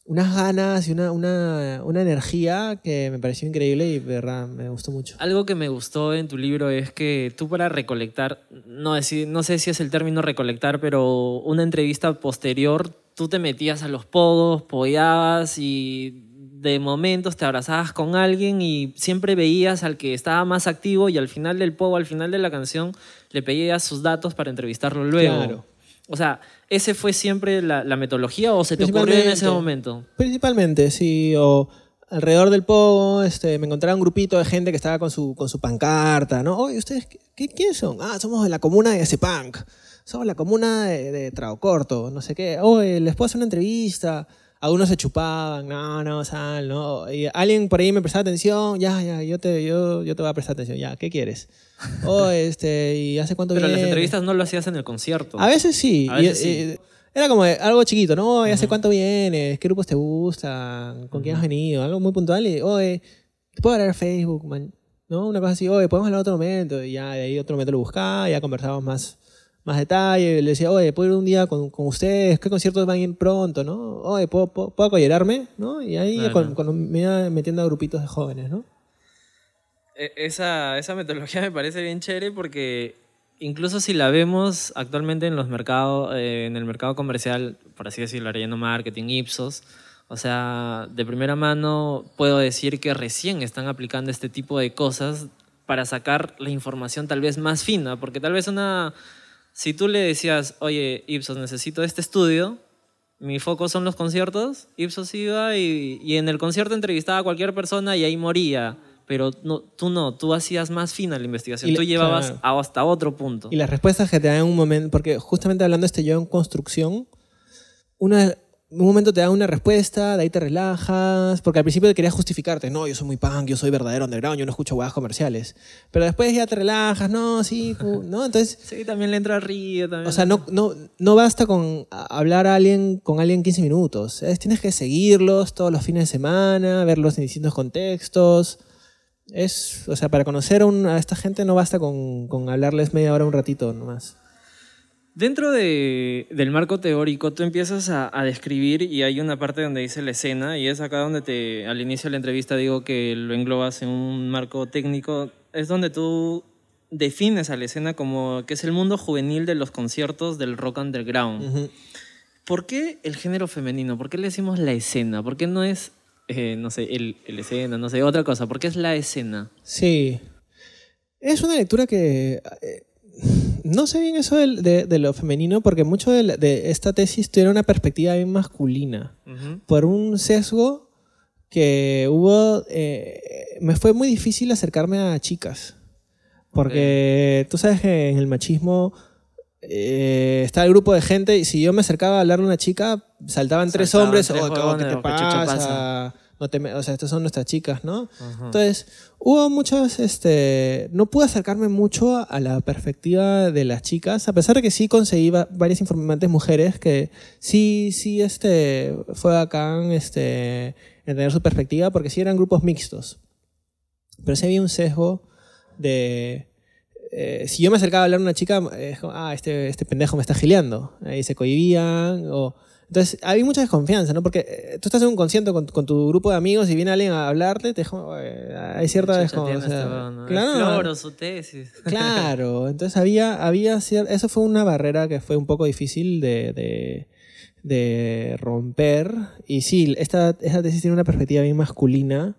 S2: unas ganas y una, una, una energía que me pareció increíble y verdad me gustó mucho.
S1: Algo que me gustó en tu libro es que tú para recolectar, no, no sé si es el término recolectar, pero una entrevista posterior, tú te metías a los podos, pollabas y de momentos te abrazabas con alguien y siempre veías al que estaba más activo y al final del pogo, al final de la canción, le pedías sus datos para entrevistarlo luego.
S2: Claro.
S1: O sea, ¿ese fue siempre la, la metodología o se te ocurrió en ese momento?
S2: Principalmente, sí, o alrededor del pogo este, me encontraba un grupito de gente que estaba con su, con su pancarta, ¿no? Oye, ¿ustedes qué, quiénes son? Ah, somos de la comuna de Cepunk, somos la comuna de, de Trago Corto, no sé qué. Oye, les puedo hacer una entrevista. Algunos se chupaban, no, no, sal, no. Y alguien por ahí me prestaba atención, ya, ya, yo te, yo, yo te voy a prestar atención, ya, ¿qué quieres? Oh, este, ¿y hace cuánto
S1: Pero las entrevistas no lo hacías en el concierto.
S2: A veces sí.
S1: A veces
S2: y-
S1: sí.
S2: y- era como algo chiquito, ¿no? ¿Y hace cuánto vienes? ¿Qué grupos te gustan? ¿Con quién has venido? Algo muy puntual. Y, oye, ¿te puedo hablar a Facebook, man? ¿No? Una cosa así, oye, podemos hablar otro momento. Y ya de ahí otro momento lo buscaba, ya conversábamos más, más detalle. Le decía, oye, ¿puedo ir un día con, con ustedes? ¿Qué conciertos van a ir pronto, no? Oye, ¿puedo, puedo, puedo acollerarme? ¿No? Y ahí
S1: Claro.
S2: con- con- me iba metiendo a grupitos de jóvenes, ¿no?
S1: E- Esa, esa metodología me parece bien chévere porque incluso si la vemos actualmente en los mercados, eh, en el mercado comercial, por así decirlo, Arellano Marketing, Ipsos, o sea, de primera mano puedo decir que recién están aplicando este tipo de cosas para sacar la información tal vez más fina, porque tal vez una, si tú le decías, oye, Ipsos, necesito este estudio, mi foco son los conciertos, Ipsos iba y, y en el concierto entrevistaba a cualquier persona y ahí moría. Pero no, tú no, tú hacías más fina la investigación.
S2: Y
S1: tú
S2: le-
S1: llevabas
S2: claro.
S1: hasta otro punto.
S2: Y las respuestas que te dan en un momento, porque justamente hablando de este yo en construcción, una, un momento te da una respuesta, de ahí te relajas, porque al principio te querías justificarte, no, yo soy muy punk, yo soy verdadero underground, yo no escucho huevas comerciales. Pero después ya te relajas, no, sí, ¿no? Entonces,
S1: Sí, también le entra río. También.
S2: o sea, no, no, no basta con hablar a alguien, con alguien 15 minutos. Es- Tienes que seguirlos todos los fines de semana, verlos en distintos contextos. Es, o sea, para conocer a, un- a esta gente no basta con, con hablarles media hora, un ratito nomás.
S1: Dentro de- del marco teórico, tú empiezas a, a describir y hay una parte donde dice la escena y es acá donde te, al inicio de la entrevista digo que lo englobas en un marco técnico. Es donde tú defines a la escena como que es el mundo juvenil de los conciertos del rock underground. ¿Por qué el género femenino? ¿Por qué le decimos la escena? ¿Por qué no es, eh, no sé, el, el escena, no sé, otra cosa? ¿Por qué es la escena?
S2: Sí. Es una lectura que... eh, no sé bien eso de, de lo femenino, porque mucho de, la- de esta tesis tiene una perspectiva bien masculina. Por un sesgo que hubo... eh, me fue muy difícil acercarme a chicas. Porque tú sabes que en el machismo eh, está el grupo de gente y si yo me acercaba a hablarle a una chica, saltaban tres
S1: Saltaban
S2: hombres.
S1: tres
S2: "Oh, ¿qué-
S1: huevones,
S2: ¿Qué te
S1: o qué
S2: pasa?
S1: Pasa".
S2: No te o sea, estas son nuestras chicas, ¿no?
S1: Ajá.
S2: Entonces, hubo muchas, este, no pude acercarme mucho a la perspectiva de las chicas, a pesar de que sí conseguí va- varias informantes mujeres que sí, sí, este, fue bacán, este, entender su perspectiva, porque sí eran grupos mixtos. Pero sí había un sesgo de, eh, si yo me acercaba a hablar a una chica, es como, ah, este, este pendejo me está gileando. Ahí se cohibían. O... Entonces, había mucha desconfianza, ¿no? Porque eh, tú estás en un concierto con, con tu grupo de amigos y viene alguien a hablarte, te eh, hay cierta
S1: Chucha,
S2: descon-
S1: tiene
S2: o sea, claro,
S1: su tesis.
S2: Claro, entonces había, había cier- eso fue una barrera que fue un poco difícil de, de, de romper. Y sí, esta, esta tesis tiene una perspectiva bien masculina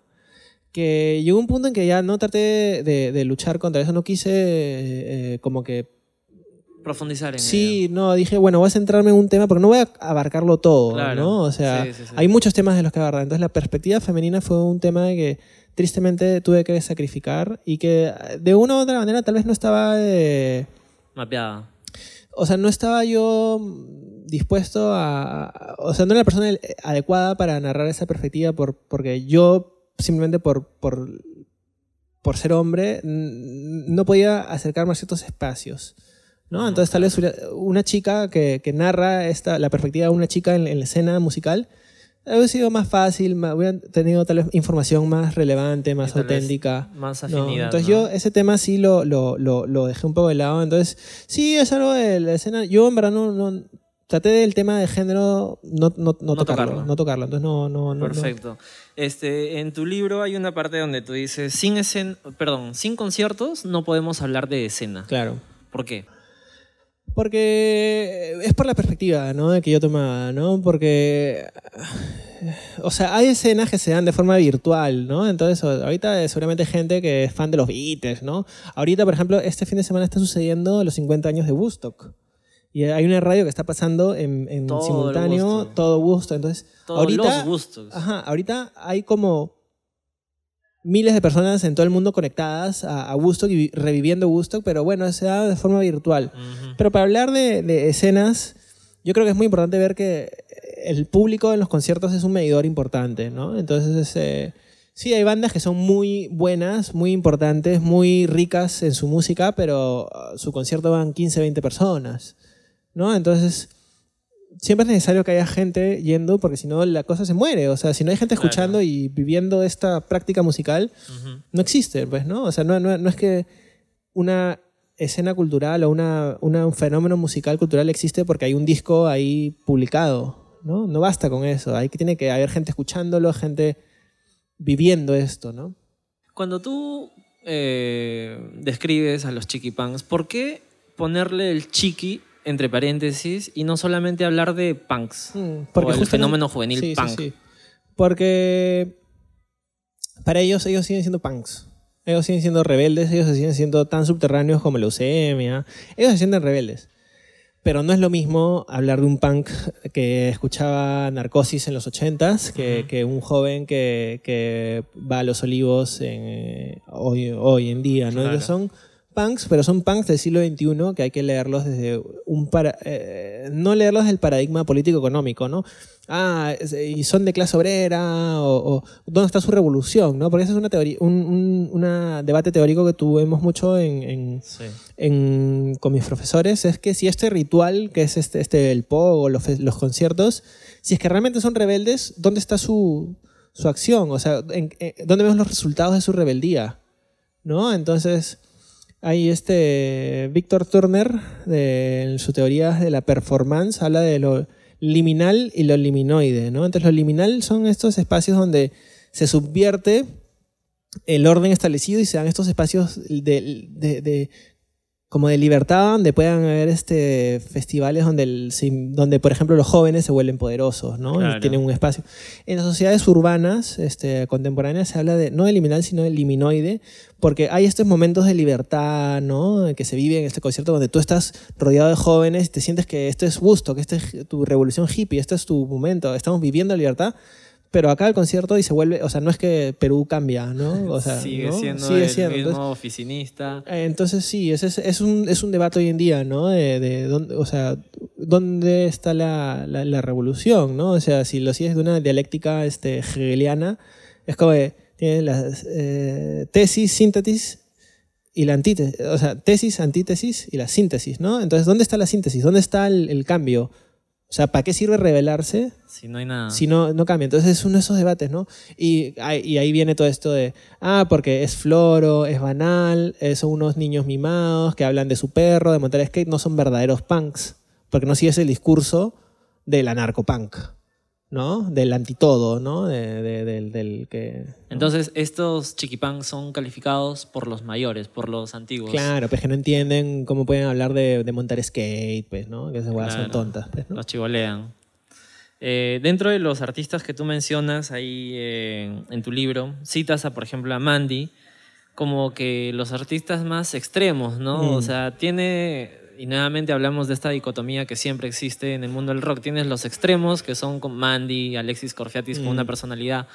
S2: que llegó un punto en que ya no traté de, de luchar contra eso, no quise eh, como que...
S1: Profundizar en
S2: Sí, no, dije, bueno, voy a centrarme en un tema porque no voy a abarcarlo todo,
S1: Claro,
S2: ¿no? O sea,
S1: sí, sí, sí.
S2: hay muchos temas de los que abarcar. Entonces la perspectiva femenina fue un tema que tristemente tuve que sacrificar y que de una u otra manera tal vez no estaba... eh.
S1: Mapeada.
S2: o sea, no estaba yo dispuesto a, a- O sea, no era la persona adecuada para narrar esa perspectiva por, porque yo, simplemente por, por, por ser hombre, no podía acercarme a ciertos espacios. ¿No? Entonces, tal vez una, chica que, que narra esta, la perspectiva de una chica en, en la escena musical. Hubiera sido más fácil, ma- hubiera tenido tal vez información más relevante, más auténtica.
S1: Más
S2: No,
S1: afinidad.
S2: entonces
S1: ¿no?
S2: yo ese tema sí lo, lo, lo, lo dejé un poco de lado. Entonces, sí, es algo de la escena. Yo en verdad no, no, traté del tema de género no, no, no,
S1: No
S2: tocarlo,
S1: tocarlo.
S2: no tocarlo. Entonces no, no, no. no.
S1: Perfecto. Este, en tu libro hay una parte donde tú dices, sin escen perdón, sin conciertos no podemos hablar de escena.
S2: Claro.
S1: ¿Por qué?
S2: Porque es por la perspectiva ¿no? que yo tomaba, ¿no? Porque, o sea, hay escenas que se dan de forma virtual, ¿no? Entonces, ahorita seguramente hay gente que es fan de los Beatles, ¿no? Ahorita, por ejemplo, este fin de semana está sucediendo los 50 años de Woodstock. Y hay una radio que está pasando en, en
S1: Todo
S2: simultáneo todo Woodstock. Entonces,
S1: Todos
S2: ahorita,
S1: los.
S2: Ajá, ahorita hay como miles de personas en todo el mundo conectadas a, a Woodstock y vi- reviviendo Woodstock, pero bueno, se da de forma virtual.
S1: Ujú.
S2: Pero para hablar de, de escenas, yo creo que es muy importante ver que el público en los conciertos es un medidor importante, ¿no? Entonces, eh, sí, hay bandas que son muy buenas, muy importantes, muy ricas en su música, pero ah, su concierto van 15, 20 personas, ¿no? Entonces, siempre es necesario que haya gente yendo porque si no la cosa se muere. O sea, si no hay gente
S1: Claro.
S2: escuchando y viviendo esta práctica musical, no existe, pues, ¿no? O sea, no, no, no es que una escena cultural o una, una- un fenómeno musical cultural existe porque hay un disco ahí publicado, ¿no? No basta con eso. Hay que, tiene que haber gente escuchándolo, gente viviendo esto, ¿no?
S1: Cuando tú eh, describes a los chiquipunks, ¿por qué ponerle el chiqui entre paréntesis y no solamente hablar de punks?
S2: Mm,
S1: o el fenómeno juvenil
S2: Sí,
S1: punk.
S2: sí. Porque para ellos, ellos siguen siendo punks. Ellos siguen siendo rebeldes, ellos se siguen siendo tan subterráneos como leucemia. Ellos se sienten rebeldes. Pero no es lo mismo hablar de un punk que escuchaba narcosis en los 80s que, que un joven que, que va a los olivos en, eh, hoy, hoy en día. ¿no?
S1: Claro.
S2: Ellos son punks, pero son punks del siglo XXI que hay que leerlos desde un para, eh, no leerlos desde el paradigma político-económico, ¿no? Ah, es- y son de clase obrera, o, o ¿dónde está su revolución? ¿no? Porque ese es una teoría, un, un una debate teórico que tuvimos mucho en, en,
S1: Sí.
S2: en- con mis profesores, es que si este ritual, que es este, este el POG o los, los conciertos, si es que realmente son rebeldes, ¿dónde está su, su acción? O sea, en- en- ¿dónde vemos los resultados de su rebeldía? ¿No? Entonces, hay este Víctor Turner, de, en su teoría de la performance, habla de lo liminal y lo liminoide, ¿no? Entonces, lo liminal son estos espacios donde se subvierte el orden establecido y se dan estos espacios de, como de libertad donde puedan haber este, festivales donde, el- donde, por ejemplo, los jóvenes se vuelven poderosos, ¿no?
S1: Claro.
S2: Y tienen un espacio. En las sociedades urbanas este, contemporáneas se habla de no de liminal, sino de liminoide, porque hay estos momentos de libertad, ¿no? Que se vive en este concierto donde tú estás rodeado de jóvenes y te sientes que esto es gusto, que esta es tu revolución hippie, este es tu momento, estamos viviendo libertad. Pero acá el concierto y se vuelve, o sea, no es que Perú cambia, ¿no? O sea,
S1: Sigue
S2: ¿no?
S1: siendo
S2: Sigue
S1: el
S2: siendo.
S1: mismo
S2: Entonces,
S1: oficinista.
S2: eh, Entonces sí, ese es, es, un, es un debate hoy en día, ¿no? De, de dónde, o sea, dónde está la, la, la revolución, ¿no? O sea, si lo sigues de una dialéctica este, hegeliana, es como que tiene las eh, tesis, síntesis y la antítesis, o sea, tesis, antítesis y la síntesis, ¿no? Entonces, ¿dónde está la síntesis? ¿Dónde está el, el cambio? O sea, ¿para qué sirve revelarse
S1: Si no hay nada.
S2: si no, no cambia. Entonces es uno de esos debates, ¿no? Y, ahí- y ahí viene todo esto de, ah, porque es floro, es banal, eh, son unos niños mimados que hablan de su perro, de montar skate, no son verdaderos punks, porque no sigues el discurso del anarcopunk, ¿no? Del antitodo, ¿no? De- de- del, del que...
S1: Entonces, estos chiquipunks son calificados por los mayores, por los antiguos.
S2: Claro, pues que no entienden cómo pueden hablar de, de montar skate, pues, ¿no? Que esas huevas son
S1: Claro.
S2: tontas, pues, ¿no?
S1: Los chivolean. Eh, dentro de los artistas que tú mencionas ahí eh, en tu libro, citas a, por ejemplo, a Mandy como que los artistas más extremos, ¿no?
S2: Mm.
S1: O sea, tiene, y nuevamente hablamos de esta dicotomía que siempre existe en el mundo del rock, tienes los extremos, que son con Mandy, Alexis Corfiatis, con
S2: Mm.
S1: una personalidad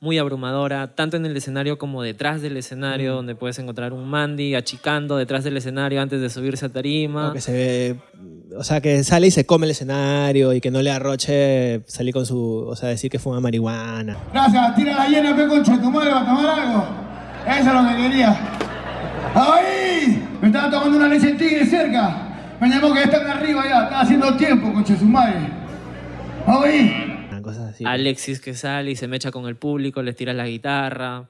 S1: muy abrumadora, tanto en el escenario como detrás del escenario,
S2: Mm.
S1: donde puedes encontrar un Mandy achicando detrás del escenario antes de subirse a tarima.
S2: O que se ve, o sea, que sale y se come el escenario y que no le arroche salir con su, o sea, decir que fuma marihuana.
S9: Gracias, tira la llena, pe concha tu madre, va a tomar algo. Eso es lo que quería. ¡Ay! Me estaba tomando una leche de tigre cerca. Me llamó que están arriba ya, estaba haciendo tiempo, concha de su madre. ¡Ay!
S2: Cosas así.
S1: Alexis que sale y se mecha con el público, les tira la guitarra.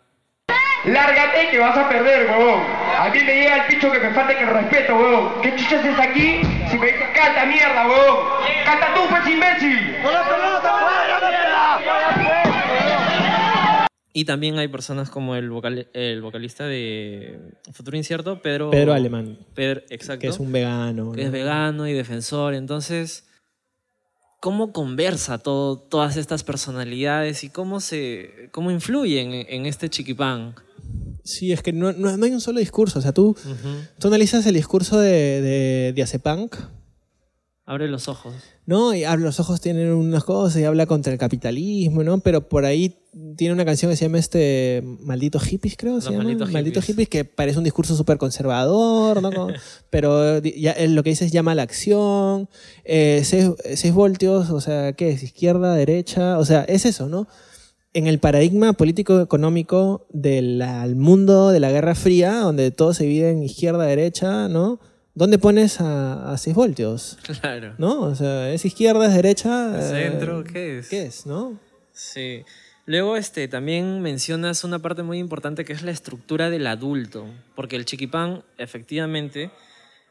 S4: Lárgate que vas a perder, huevón. A mí me llega el picho que me falta el respeto, huevón. ¿Qué chuchas es aquí? Si me dices canta mierda, huevón. Canta tú, pues imbécil.
S1: Y también hay personas como el, vocal, el vocalista de Futuro Incierto, Pedro...
S2: Pedro Alemán.
S1: Pedro, exacto.
S2: Que es un vegano.
S1: Que
S2: ¿no?
S1: es vegano y defensor. Entonces, ¿cómo conversa todo, todas estas personalidades y cómo, se, cómo influyen en, en este chiquipán?
S2: Sí, es que no, no- no hay un solo discurso. O sea, tú, tú analizas el discurso de, de, de Acepunk,
S1: Abre los ojos.
S2: ¿no? Y habla, los ojos tienen unas cosas y habla contra el capitalismo, ¿no? Pero por ahí tiene una canción que se llama este Maldito Hippies, creo.
S1: Los
S2: se llama.
S1: Malditos
S2: Malditos
S1: Hippies.
S2: hippies, que parece un discurso súper conservador, ¿no? Pero ya, él lo que dice es llama a la acción, eh, 6 voltios, o sea, ¿qué es? Izquierda, derecha, o sea, es eso, ¿no? En el paradigma político-económico del mundo de la Guerra Fría, donde todo se divide en izquierda, derecha, ¿no? ¿Dónde pones a, a 6 voltios?
S1: Claro.
S2: ¿No? O sea, ¿es izquierda, es derecha? eh,
S1: Centro, ¿qué es?
S2: ¿Qué es, no?
S1: Sí. Luego este, también mencionas una parte muy importante que es la estructura del adulto, porque el chiquipán efectivamente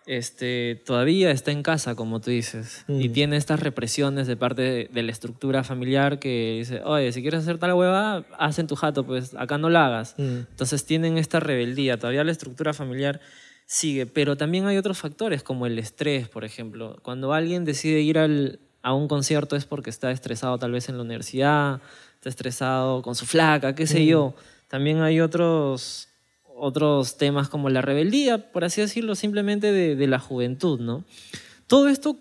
S1: este, todavía está en casa, como tú dices, y
S2: Mm.
S1: tiene estas represiones de parte de, de la estructura familiar que dice, oye, si quieres hacer tal hueva, haz en tu jato, pues acá no la hagas.
S2: Mm.
S1: Entonces tienen esta rebeldía, todavía la estructura familiar sigue, pero también hay otros factores como el estrés, por ejemplo. Cuando alguien decide ir al- a un concierto es porque está estresado tal vez en la universidad, está estresado con su flaca, qué sé
S2: Mm.
S1: yo. También hay otros, otros temas como la rebeldía, por así decirlo, simplemente de, de la juventud, ¿no? Todo esto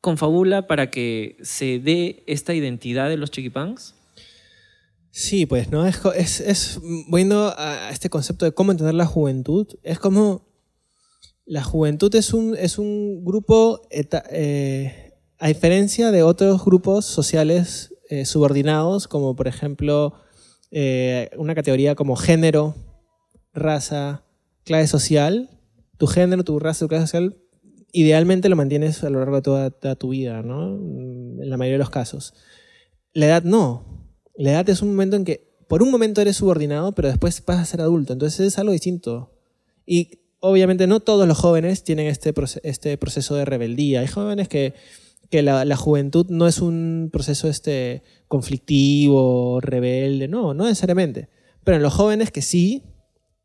S1: confabula para que se dé esta identidad de los chiquipangs.
S2: Sí, pues, ¿no? Es, es, es volviendo a este concepto de cómo entender la juventud, es como la juventud es un, es un grupo, eh, a diferencia de otros grupos sociales eh, subordinados, como por ejemplo eh, una categoría como género, raza, clase social, tu género, tu raza, tu clase social, idealmente lo mantienes a lo largo de toda, toda tu vida, ¿no? Mm, En la mayoría de los casos. La edad no. La edad es un momento en que por un momento eres subordinado, pero después vas a ser adulto. Entonces es algo distinto. Y obviamente no todos los jóvenes tienen este, proce- este proceso de rebeldía. Hay jóvenes que, que la, la juventud no es un proceso este, conflictivo, rebelde. No, no necesariamente. Pero en los jóvenes que sí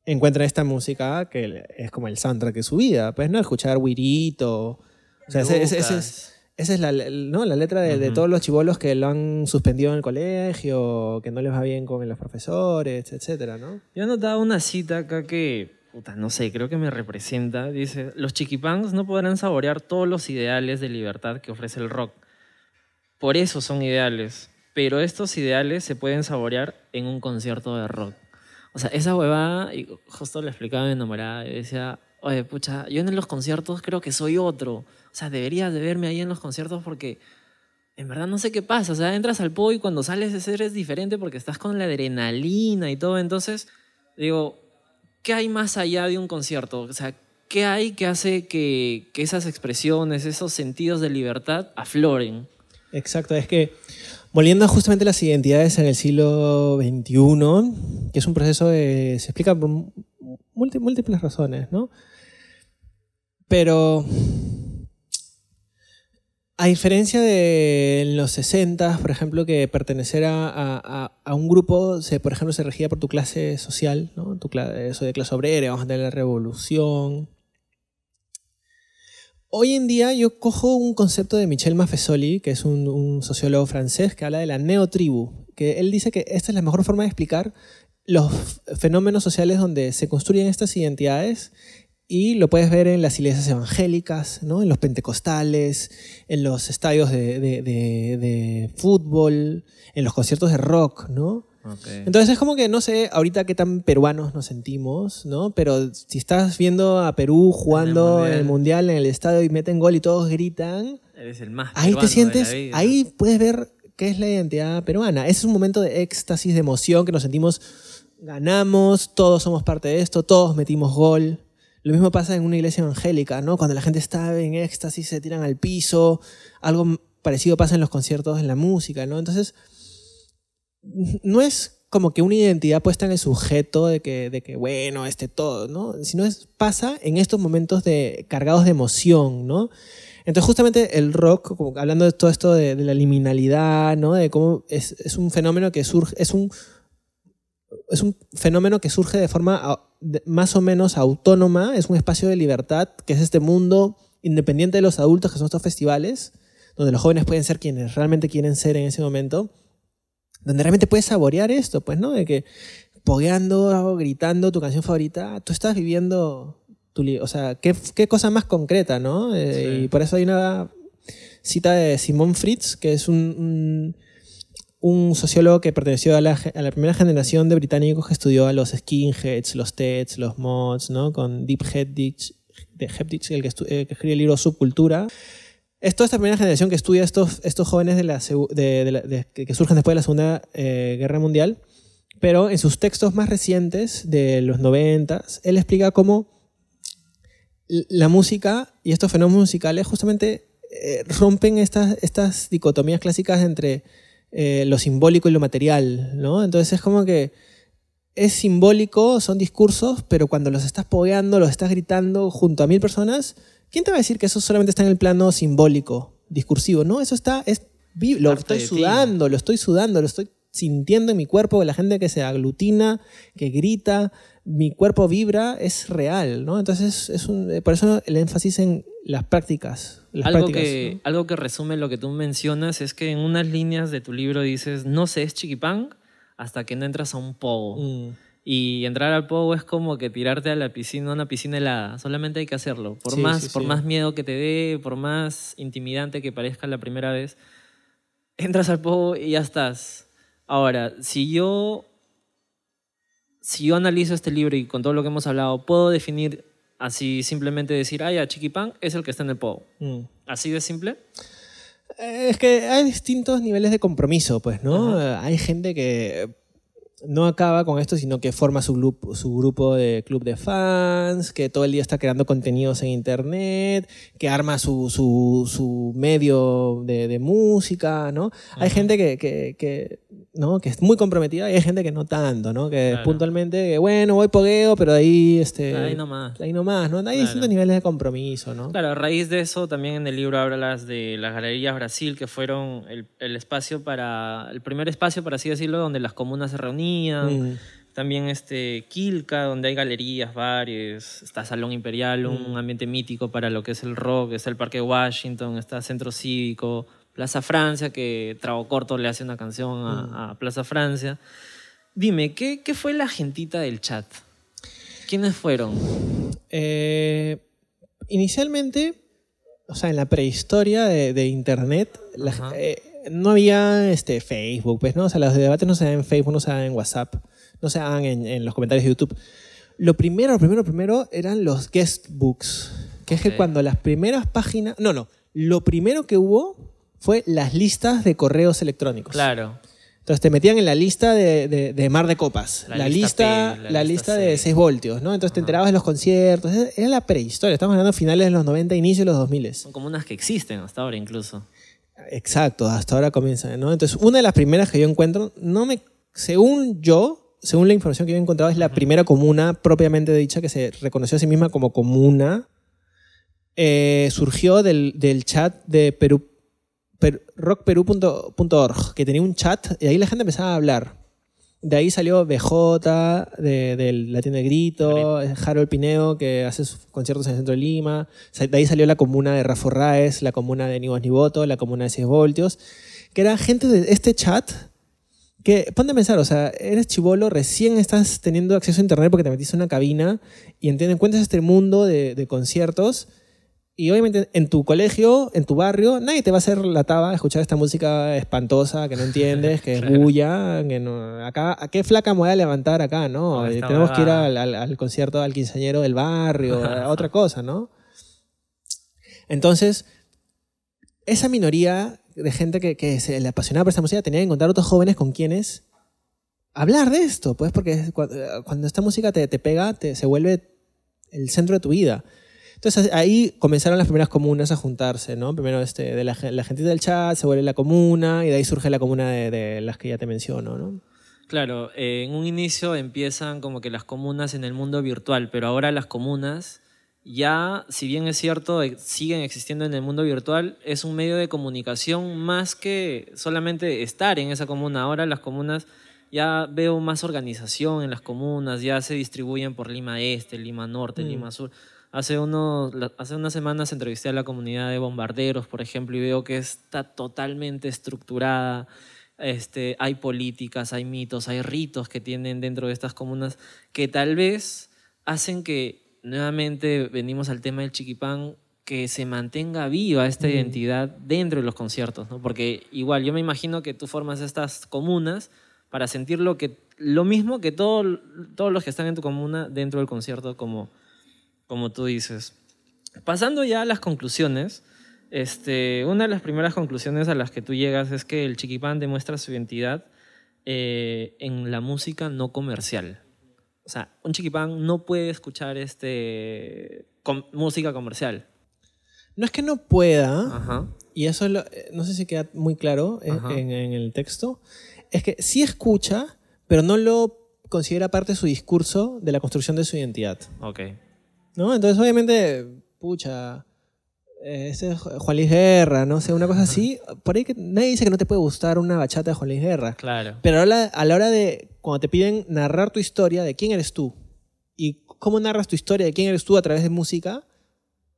S2: encuentran esta música que es como el soundtrack de su vida. Pues no escuchar Wirito. O sea, ese- ese- ese es- esa es la, ¿no? la letra de, todos los chivolos que lo han suspendido en el colegio, que no les va bien con los profesores, etcétera, ¿no?
S1: Yo he notado una cita acá que, puta, no sé, creo que me representa. Dice, los chiquipangs no podrán saborear todos los ideales de libertad que ofrece el rock. Por eso son ideales. Pero estos ideales se pueden saborear en un concierto de rock. O sea, esa huevada, y justo le explicaba a mi enamorada, y decía, oye, pucha, yo en los conciertos creo que soy otro. O sea, deberías de verme ahí en los conciertos porque en verdad no sé qué pasa. O sea, entras al po y cuando sales eres diferente porque estás con la adrenalina y todo. Entonces, digo, ¿qué hay más allá de un concierto? O sea, ¿qué hay que hace que, que esas expresiones, esos sentidos de libertad afloren?
S2: Exacto, es que volviendo a justamente las identidades en el siglo XXI, que es un proceso de, se explica por múlti- múltiples razones, ¿no? Pero a diferencia de los 60, por ejemplo, que pertenecer a, a- a- un grupo, se, por ejemplo, se regía por tu clase social, ¿no? Tu cla- eso de clase obrera, vamos a tener la revolución. Hoy en día yo cojo un concepto de Michel Maffesoli, que es un, un sociólogo francés, que habla de la neotribu, que él dice que esta es la mejor forma de explicar los fenómenos sociales donde se construyen estas identidades y lo puedes ver en las iglesias evangélicas, ¿no? en los pentecostales, en los estadios de, de- de- de fútbol, en los conciertos de rock, ¿no? Entonces es como que no sé ahorita qué tan peruanos nos sentimos, ¿no? Pero si estás viendo a Perú jugando en el mundial, en el estadio y meten gol y todos gritan,
S1: Eres el más
S2: ahí te
S1: peruano de la
S2: sientes,
S1: vida.
S2: ahí puedes ver qué es la identidad peruana. Ese es un momento de éxtasis, de emoción, que nos sentimos, ganamos, todos somos parte de esto, todos metimos gol. Lo mismo pasa en una iglesia evangélica, ¿no? Cuando la gente está en éxtasis, se tiran al piso. Algo parecido pasa en los conciertos, en la música, ¿no? Entonces, no es como que una identidad puesta en el sujeto de que, de que bueno, este todo, ¿no? Sino es, pasa en estos momentos de, cargados de emoción, ¿no? Entonces justamente el rock, hablando de todo esto de, de la liminalidad, ¿no? De cómo es, es un fenómeno que surge, es un, es un fenómeno que surge de forma más o menos autónoma, es un espacio de libertad, que es este mundo independiente de los adultos, que son estos festivales, donde los jóvenes pueden ser quienes realmente quieren ser en ese momento, donde realmente puedes saborear esto, pues, ¿no? De que pogueando, gritando tu canción favorita, tú estás viviendo tu o sea, qué, qué cosa más concreta, ¿no? Eh,
S1: Sí.
S2: Y por eso hay una cita de Simon Fritz, que es un, un, un sociólogo que perteneció a la, primera generación de británicos que estudió a los skinheads, los teds, los mods, ¿no? Con Deep Hepditch, de el eh, que escribe el libro Subcultura. Es toda esta primera generación que estudia estos, estos jóvenes de que surgen después de la Segunda eh, Guerra Mundial, pero en sus textos más recientes, de los noventas, él explica cómo la música y estos fenómenos musicales justamente eh, rompen estas, estas dicotomías clásicas entre eh, lo simbólico y lo material, ¿no? Entonces es como que es simbólico, son discursos, pero cuando los estás pogueando, los estás gritando junto a mil personas, ¿quién te va a decir que eso solamente está en el plano simbólico, discursivo? No, eso está, es, lo
S1: Parte
S2: estoy sudando, lo estoy sudando, lo estoy sintiendo en mi cuerpo, la gente que se aglutina, que grita, mi cuerpo vibra, es real, ¿no? Entonces, es un, eh, por eso el énfasis en las prácticas. Las
S1: Algo
S2: prácticas,
S1: que,
S2: ¿no?
S1: algo que resume lo que tú mencionas es que en unas líneas de tu libro dices, no se es chiquipán hasta que no entras a un pogo.
S2: Mm.
S1: Y entrar al pogo es como que tirarte a la piscina, a una piscina helada. Solamente hay que hacerlo. Por,
S2: Sí,
S1: más,
S2: sí,
S1: por
S2: sí.
S1: más miedo que te dé, por más intimidante que parezca la primera vez, entras al pogo y ya estás. Ahora, si yo, si yo analizo este libro y con todo lo que hemos hablado, puedo definir así, simplemente decir, ah, ya, chiquipán es el que está en el pogo.
S2: Mm.
S1: ¿Así de simple?
S2: Eh, Es que hay distintos niveles de compromiso, pues, ¿no? Eh, Hay gente que no acaba con esto, sino que forma su grupo, su grupo de club de fans, que todo el día está creando contenidos en internet, que arma su, su, su medio de, de música, ¿no? Hay gente que, que, que, ¿no? que es muy comprometida y hay gente que no tanto, ¿no? Que
S1: Claro.
S2: puntualmente, bueno, voy pogueo, pero ahí, este,
S1: Ahí nomás.
S2: ahí nomás, ¿no? Hay
S1: Claro.
S2: distintos niveles de compromiso, ¿no?
S1: Claro, a raíz de eso también en el libro hablas de las galerías Brasil, que fueron el, el espacio para, el primer espacio, por así decirlo, donde las comunas se reunían.
S2: Mm.
S1: También este Quilca, donde hay galerías, bares, está Salón Imperial, un ambiente mítico para lo que es el rock, está el Parque Washington, está Centro Cívico, Plaza Francia, que Trago Corto le hace una canción a, a Plaza Francia. Dime, ¿qué, ¿qué fue la gentita del chat? ¿Quiénes fueron?
S2: Eh, inicialmente, o sea, en la prehistoria de, de Internet, la- eh, no había este, Facebook, pues, ¿no? O sea, los debates no se dan en Facebook, no se dan en WhatsApp, no se dan en, en los comentarios de YouTube. Lo primero, lo primero, lo primero eran los guest books, que es que cuando las primeras páginas... No, no. Lo primero que hubo fue las listas de correos electrónicos.
S1: Claro.
S2: Entonces te metían en la lista de, de- de mar de copas,
S1: La
S2: la,
S1: lista P, la
S2: la,
S1: lista
S2: lista, de
S1: C.
S2: 6 voltios, ¿no? Entonces te enterabas de los conciertos, era la prehistoria, estamos hablando de finales de los 90, inicio de los 2000.
S1: Son como unas que existen hasta ahora incluso.
S2: Exacto, hasta ahora comienza, ¿no? Entonces una de las primeras que yo encuentro, no me, según yo, según la información que yo he encontrado, es la primera comuna propiamente dicha que se reconoció a sí misma como comuna. Eh, surgió del, del chat de Perú, per- rockperú.org, que tenía un chat y ahí la gente empezaba a hablar. De ahí salió BJ, de, del La Tienda de Grito, Harold Pineo, que hace sus conciertos en el centro de Lima. De ahí salió la comuna de Rafa Raes, la comuna de Ni Voz Ni Voto, la comuna de 6 voltios, que era gente de este chat que, ponte a pensar, o sea, eres chivolo, recién estás teniendo acceso a internet porque te metiste en una cabina y entiendes, encuentras este mundo de, de conciertos y obviamente en tu colegio, en tu barrio, nadie te va a hacer la taba a escuchar esta música espantosa que no entiendes, que es
S1: Claro.
S2: bulla, que no, acá, ¿a qué flaca me voy a levantar acá, no? Eh,
S1: esta
S2: Tenemos que ir al, al- al concierto al quinceañero del barrio, a otra cosa, ¿no? Entonces, esa minoría de gente que, que se le apasionaba por esta música tenía que encontrar otros jóvenes con quienes hablar de esto, pues, porque es cu- cuando, esta música te, te pega, te, se vuelve el centro de tu vida. Entonces ahí comenzaron las primeras comunas a juntarse, ¿no? Primero este, de la, gen- la gente del chat se vuelve la comuna y de ahí surge la comuna de, de las que ya te menciono, ¿no?
S1: claro, eh, en un inicio empiezan como que las comunas en el mundo virtual, pero ahora las comunas ya, si bien es cierto, eh, siguen existiendo en el mundo virtual, es un medio de comunicación más que solamente estar en esa comuna. Ahora las comunas, ya veo más organización en las comunas, ya se distribuyen por Lima Este, Lima Norte,
S2: Mm.
S1: Lima Sur. Hace, uno, la- hace unas semanas entrevisté a la comunidad de bombarderos, por ejemplo, y veo que está totalmente estructurada. Este, hay políticas, hay mitos, hay ritos que tienen dentro de estas comunas que tal vez hacen que nuevamente venimos al tema del chiquipán que se mantenga viva esta identidad dentro de los conciertos, ¿no? Porque igual yo me imagino que tú formas estas comunas para sentir lo, que, lo mismo que todo, todos los que están en tu comuna dentro del concierto, como, como tú dices. Pasando ya a las conclusiones, este, una de las primeras conclusiones a las que tú llegas es que el chiquipán demuestra su identidad eh, en la música no comercial. O sea, un chiquipán no puede escuchar este, com- música comercial.
S2: No es que no pueda,
S1: Ajá.
S2: y eso lo- eh, no sé si queda muy claro en,
S1: Ajá.
S2: en- en el texto, es que sí escucha, pero no lo considera parte de su discurso de la construcción de su identidad.
S1: Ok.
S2: ¿No? Entonces, obviamente, pucha, eh, ese es Juan Luis Guerra, no sé, una cosa así. Por ahí que nadie dice que no te puede gustar una bachata de Juan Luis Guerra.
S1: Claro.
S2: Pero a la, a la hora de, cuando te piden narrar tu historia de quién eres tú y cómo narras tu historia de quién eres tú a través de música,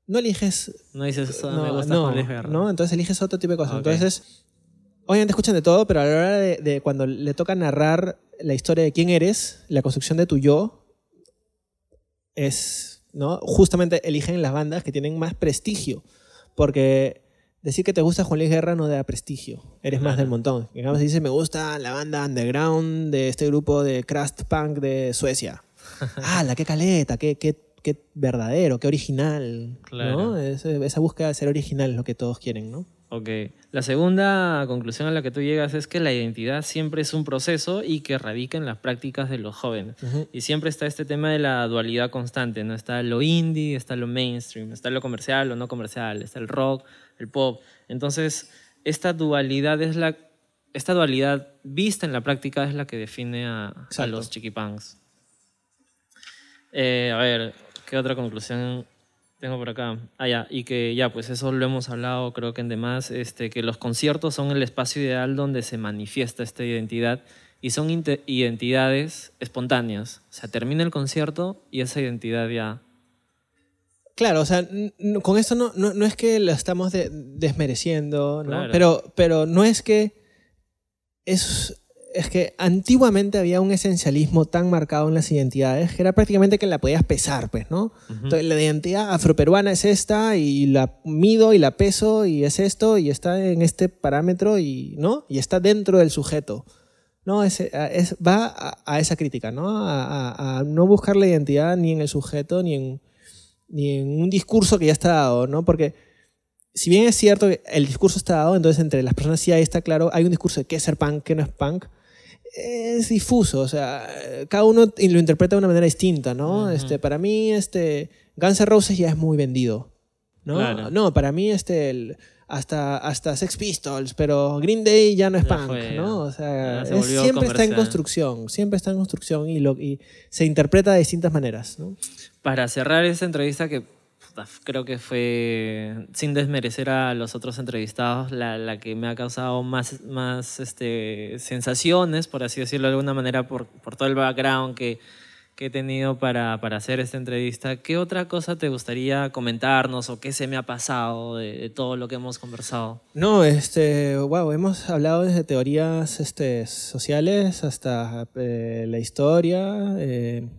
S2: no eliges...
S1: No dices, "Ah,
S2: no,
S1: me gusta
S2: no,
S1: Juan Luis Guerra".
S2: ¿no? Entonces eliges otro tipo de cosas.
S1: Ok.
S2: Entonces, obviamente escuchan de todo, pero a la hora de, de cuando le toca narrar la historia de quién eres, la construcción de tu yo, es, ¿no? Justamente eligen las bandas que tienen más prestigio, porque decir que te gusta Juan Luis Guerra no da prestigio, eres más del montón. En cambio, si dices, me gusta la banda underground de este grupo de crust punk de Suecia. ¡Ah, la qué caleta! ¡Qué, qué, qué verdadero! ¡Qué original!
S1: Claro.
S2: ¿no? Es- esa búsqueda de ser original es lo que todos quieren, ¿no?
S1: Ok. La segunda conclusión a la que tú llegas es que la identidad siempre es un proceso y que radica en las prácticas de los jóvenes. Y siempre está este tema de la dualidad constante, ¿no? Está lo indie, está lo mainstream, está lo comercial, lo no comercial, está el rock, el pop. Entonces, esta dualidad es la esta dualidad vista en la práctica es la que define a, los chiquipangs. Eh, a ver, ¿qué otra conclusión tengo por acá? Ah, ya, y que ya, pues eso lo hemos hablado creo que en demás, este, que los conciertos son el espacio ideal donde se manifiesta esta identidad y son identidades espontáneas. O sea, termina el concierto y esa identidad ya...
S2: Claro, o sea, con esto no, no, no es que lo estamos de- desmereciendo, ¿no?
S1: Claro.
S2: Pero, pero no es que. Es, es que antiguamente había un esencialismo tan marcado en las identidades que era prácticamente que la podías pesar, pues, ¿no? Entonces, la identidad afroperuana es esta y la mido y la peso y es esto y está en este parámetro y, ¿no? Y está dentro del sujeto. No, es, es- va a, a esa crítica, ¿no? A, a- a no buscar la identidad ni en el sujeto ni en, ni en un discurso que ya está dado, ¿no? Porque si bien es cierto que el discurso está dado, entonces entre las personas sí ahí está claro, hay un discurso de qué es ser punk, qué no es punk, es difuso, o sea, cada uno lo interpreta de una manera distinta, ¿no? este, para mí, este, Guns N' Roses ya es muy vendido, ¿no?
S1: Claro.
S2: No, para mí, este, el- hasta, hasta Sex Pistols, pero Green Day ya no es
S1: Ya
S2: punk,
S1: fue,
S2: ¿no? O sea,
S1: se
S2: es- siempre está en construcción, siempre está en construcción y, lo, y se interpreta de distintas maneras, ¿no?
S1: Para cerrar esta entrevista que creo que fue, sin desmerecer a los otros entrevistados, la, la que me ha causado más, más este, sensaciones, por así decirlo de alguna manera, por, por todo el background que, que he tenido para, para hacer esta entrevista. ¿Qué otra cosa te gustaría comentarnos o qué se me ha pasado de, de todo lo que hemos conversado?
S2: No, este, wow, hemos hablado desde teorías este, sociales hasta eh, la historia. eh.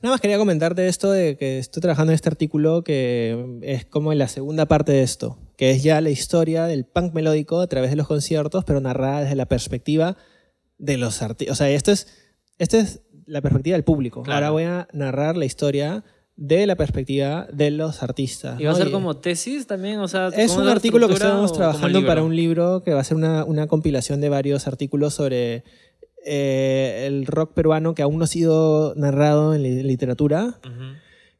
S2: Nada más quería comentarte esto de que estoy trabajando en este artículo que es como la segunda parte de esto, que es ya la historia del punk melódico a través de los conciertos, pero narrada desde la perspectiva de los artistas. O sea, esto es, esta es la perspectiva del público.
S1: Claro.
S2: Ahora voy a narrar la historia de la perspectiva de los artistas.
S1: ¿Y va a
S2: ¿no?
S1: ser
S2: Y-
S1: como tesis también? O sea,
S2: es
S1: ¿como
S2: un artículo que estamos trabajando para un libro que va a ser una, una compilación de varios artículos sobre eh, el rock peruano que aún no ha sido narrado en li- literatura.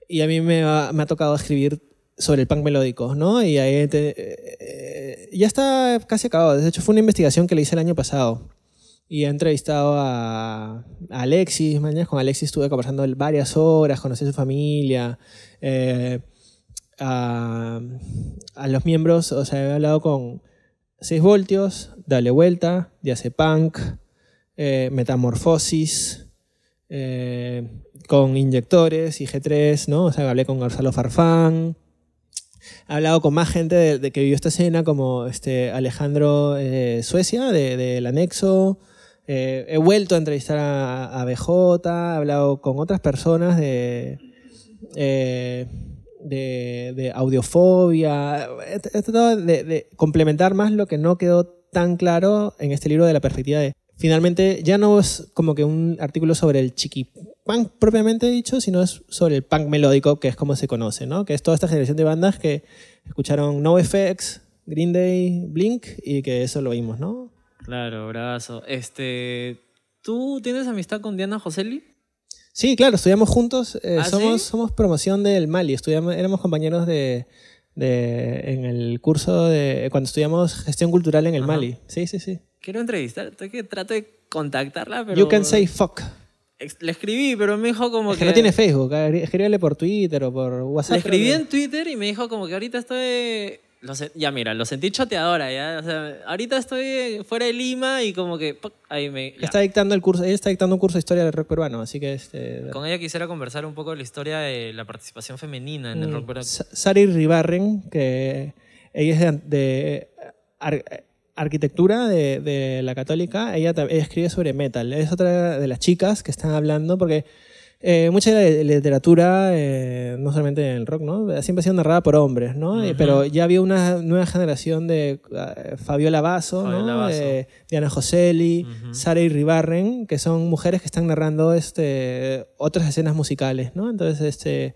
S2: Y a mí me ha, me ha tocado escribir sobre el punk melódico, ¿no? Y ahí te- eh, ya está casi acabado. De hecho, fue una investigación que le hice el año pasado. Y he entrevistado a, Alexis, mañana con Alexis estuve conversando varias horas, conocí a su familia, eh, a, a los miembros, o sea, he hablado con 6 voltios, Dale Vuelta, Diazepunk, eh, Metamorfosis, eh, con Inyectores, IG3, ¿no? O sea, hablé con Gonzalo Farfán, he hablado con más gente de, de que vivió esta escena, como este Alejandro eh, Suecia, de- del anexo. He vuelto a entrevistar a, a BJ, he hablado con otras personas de, de, de audiofobia. He tratado de, de complementar más lo que no quedó tan claro en este libro de la perspectiva de... Finalmente, ya no es como que un artículo sobre el chiqui punk propiamente dicho, sino es sobre el punk melódico, que es como se conoce, ¿no? Que es toda esta generación de bandas que escucharon NoFX, Green Day, Blink y que eso lo vimos, ¿no?
S1: Claro, bravazo. Este, ¿Tú tienes amistad con Diana Joseli?
S2: Sí, claro, estudiamos juntos. eh,
S1: ¿Ah,
S2: somos,
S1: sí?
S2: somos promoción del Mali. Estudiamos, éramos compañeros de, de- en el curso de cuando estudiamos gestión cultural en el
S1: Ajá.
S2: Mali. Sí, sí, sí.
S1: Quiero entrevistar, estoy que trato de contactarla, pero...
S2: You can say fuck.
S1: Le escribí, pero me dijo como
S2: Es
S1: que...
S2: que no tiene Facebook. Escríbele por Twitter o por WhatsApp.
S1: Le escribí en Twitter y me dijo como que ahorita estoy... lo se- ya mira, lo sentí choteadora, ya. O sea, ahorita estoy fuera de Lima y como que... ¡puc! ahí me... ya.
S2: Está dictando el curso. Ella está dictando un curso de historia del rock peruano, así que este.
S1: Con ella quisiera conversar un poco de la historia de la participación femenina en el
S2: Mm,
S1: rock peruano.
S2: Sa- Sari Ribarren, que ella es de, de ar- arquitectura de, de la católica, ella, ella escribe sobre metal. Es otra de las chicas que están hablando porque eh, mucha de la literatura, eh, no solamente en el rock, ¿no? siempre ha sido narrada por hombres, ¿no? Eh, pero ya había una nueva generación de eh, Fabiola Basso,
S1: Fabiola
S2: ¿no?
S1: Basso.
S2: Eh, Diana Joseli,
S1: Ujú.
S2: Sara Ribarren, que son mujeres que están narrando este, otras escenas musicales, ¿no? Entonces, este,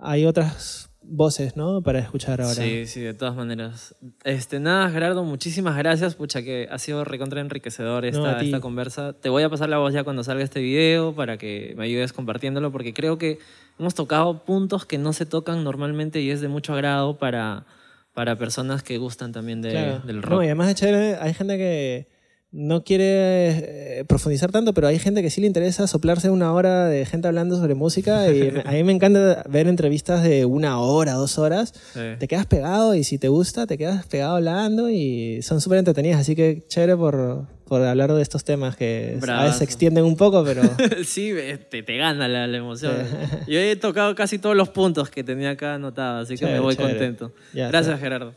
S2: hay otras voces, ¿no? Para escuchar ahora.
S1: Sí, sí, de todas maneras. Este, nada, Gerardo, muchísimas gracias. Pucha, que ha sido recontra enriquecedor
S2: No,
S1: esta, conversa. Te voy a pasar la voz ya cuando salga este video para que me ayudes compartiéndolo, porque creo que hemos tocado puntos que no se tocan normalmente y es de mucho agrado para, para personas que gustan también de-
S2: Claro.
S1: del
S2: No,
S1: rock.
S2: y además de chévere, hay gente que no quiere eh, profundizar tanto, pero hay gente que sí le interesa soplarse una hora de gente hablando sobre música y a mí me encanta ver entrevistas de una hora, dos horas.
S1: Sí.
S2: Te quedas pegado y si te gusta, te quedas pegado hablando y son súper entretenidas. Así que chévere por, por hablar de estos temas que a veces se extienden un poco, pero...
S1: sí, te, te gana la, la emoción. Yo he tocado casi todos los puntos que tenía acá anotados, así que
S2: Chévere,
S1: me voy
S2: chévere.
S1: contento.
S2: Ya
S1: Gracias,
S2: está.
S1: Gerardo.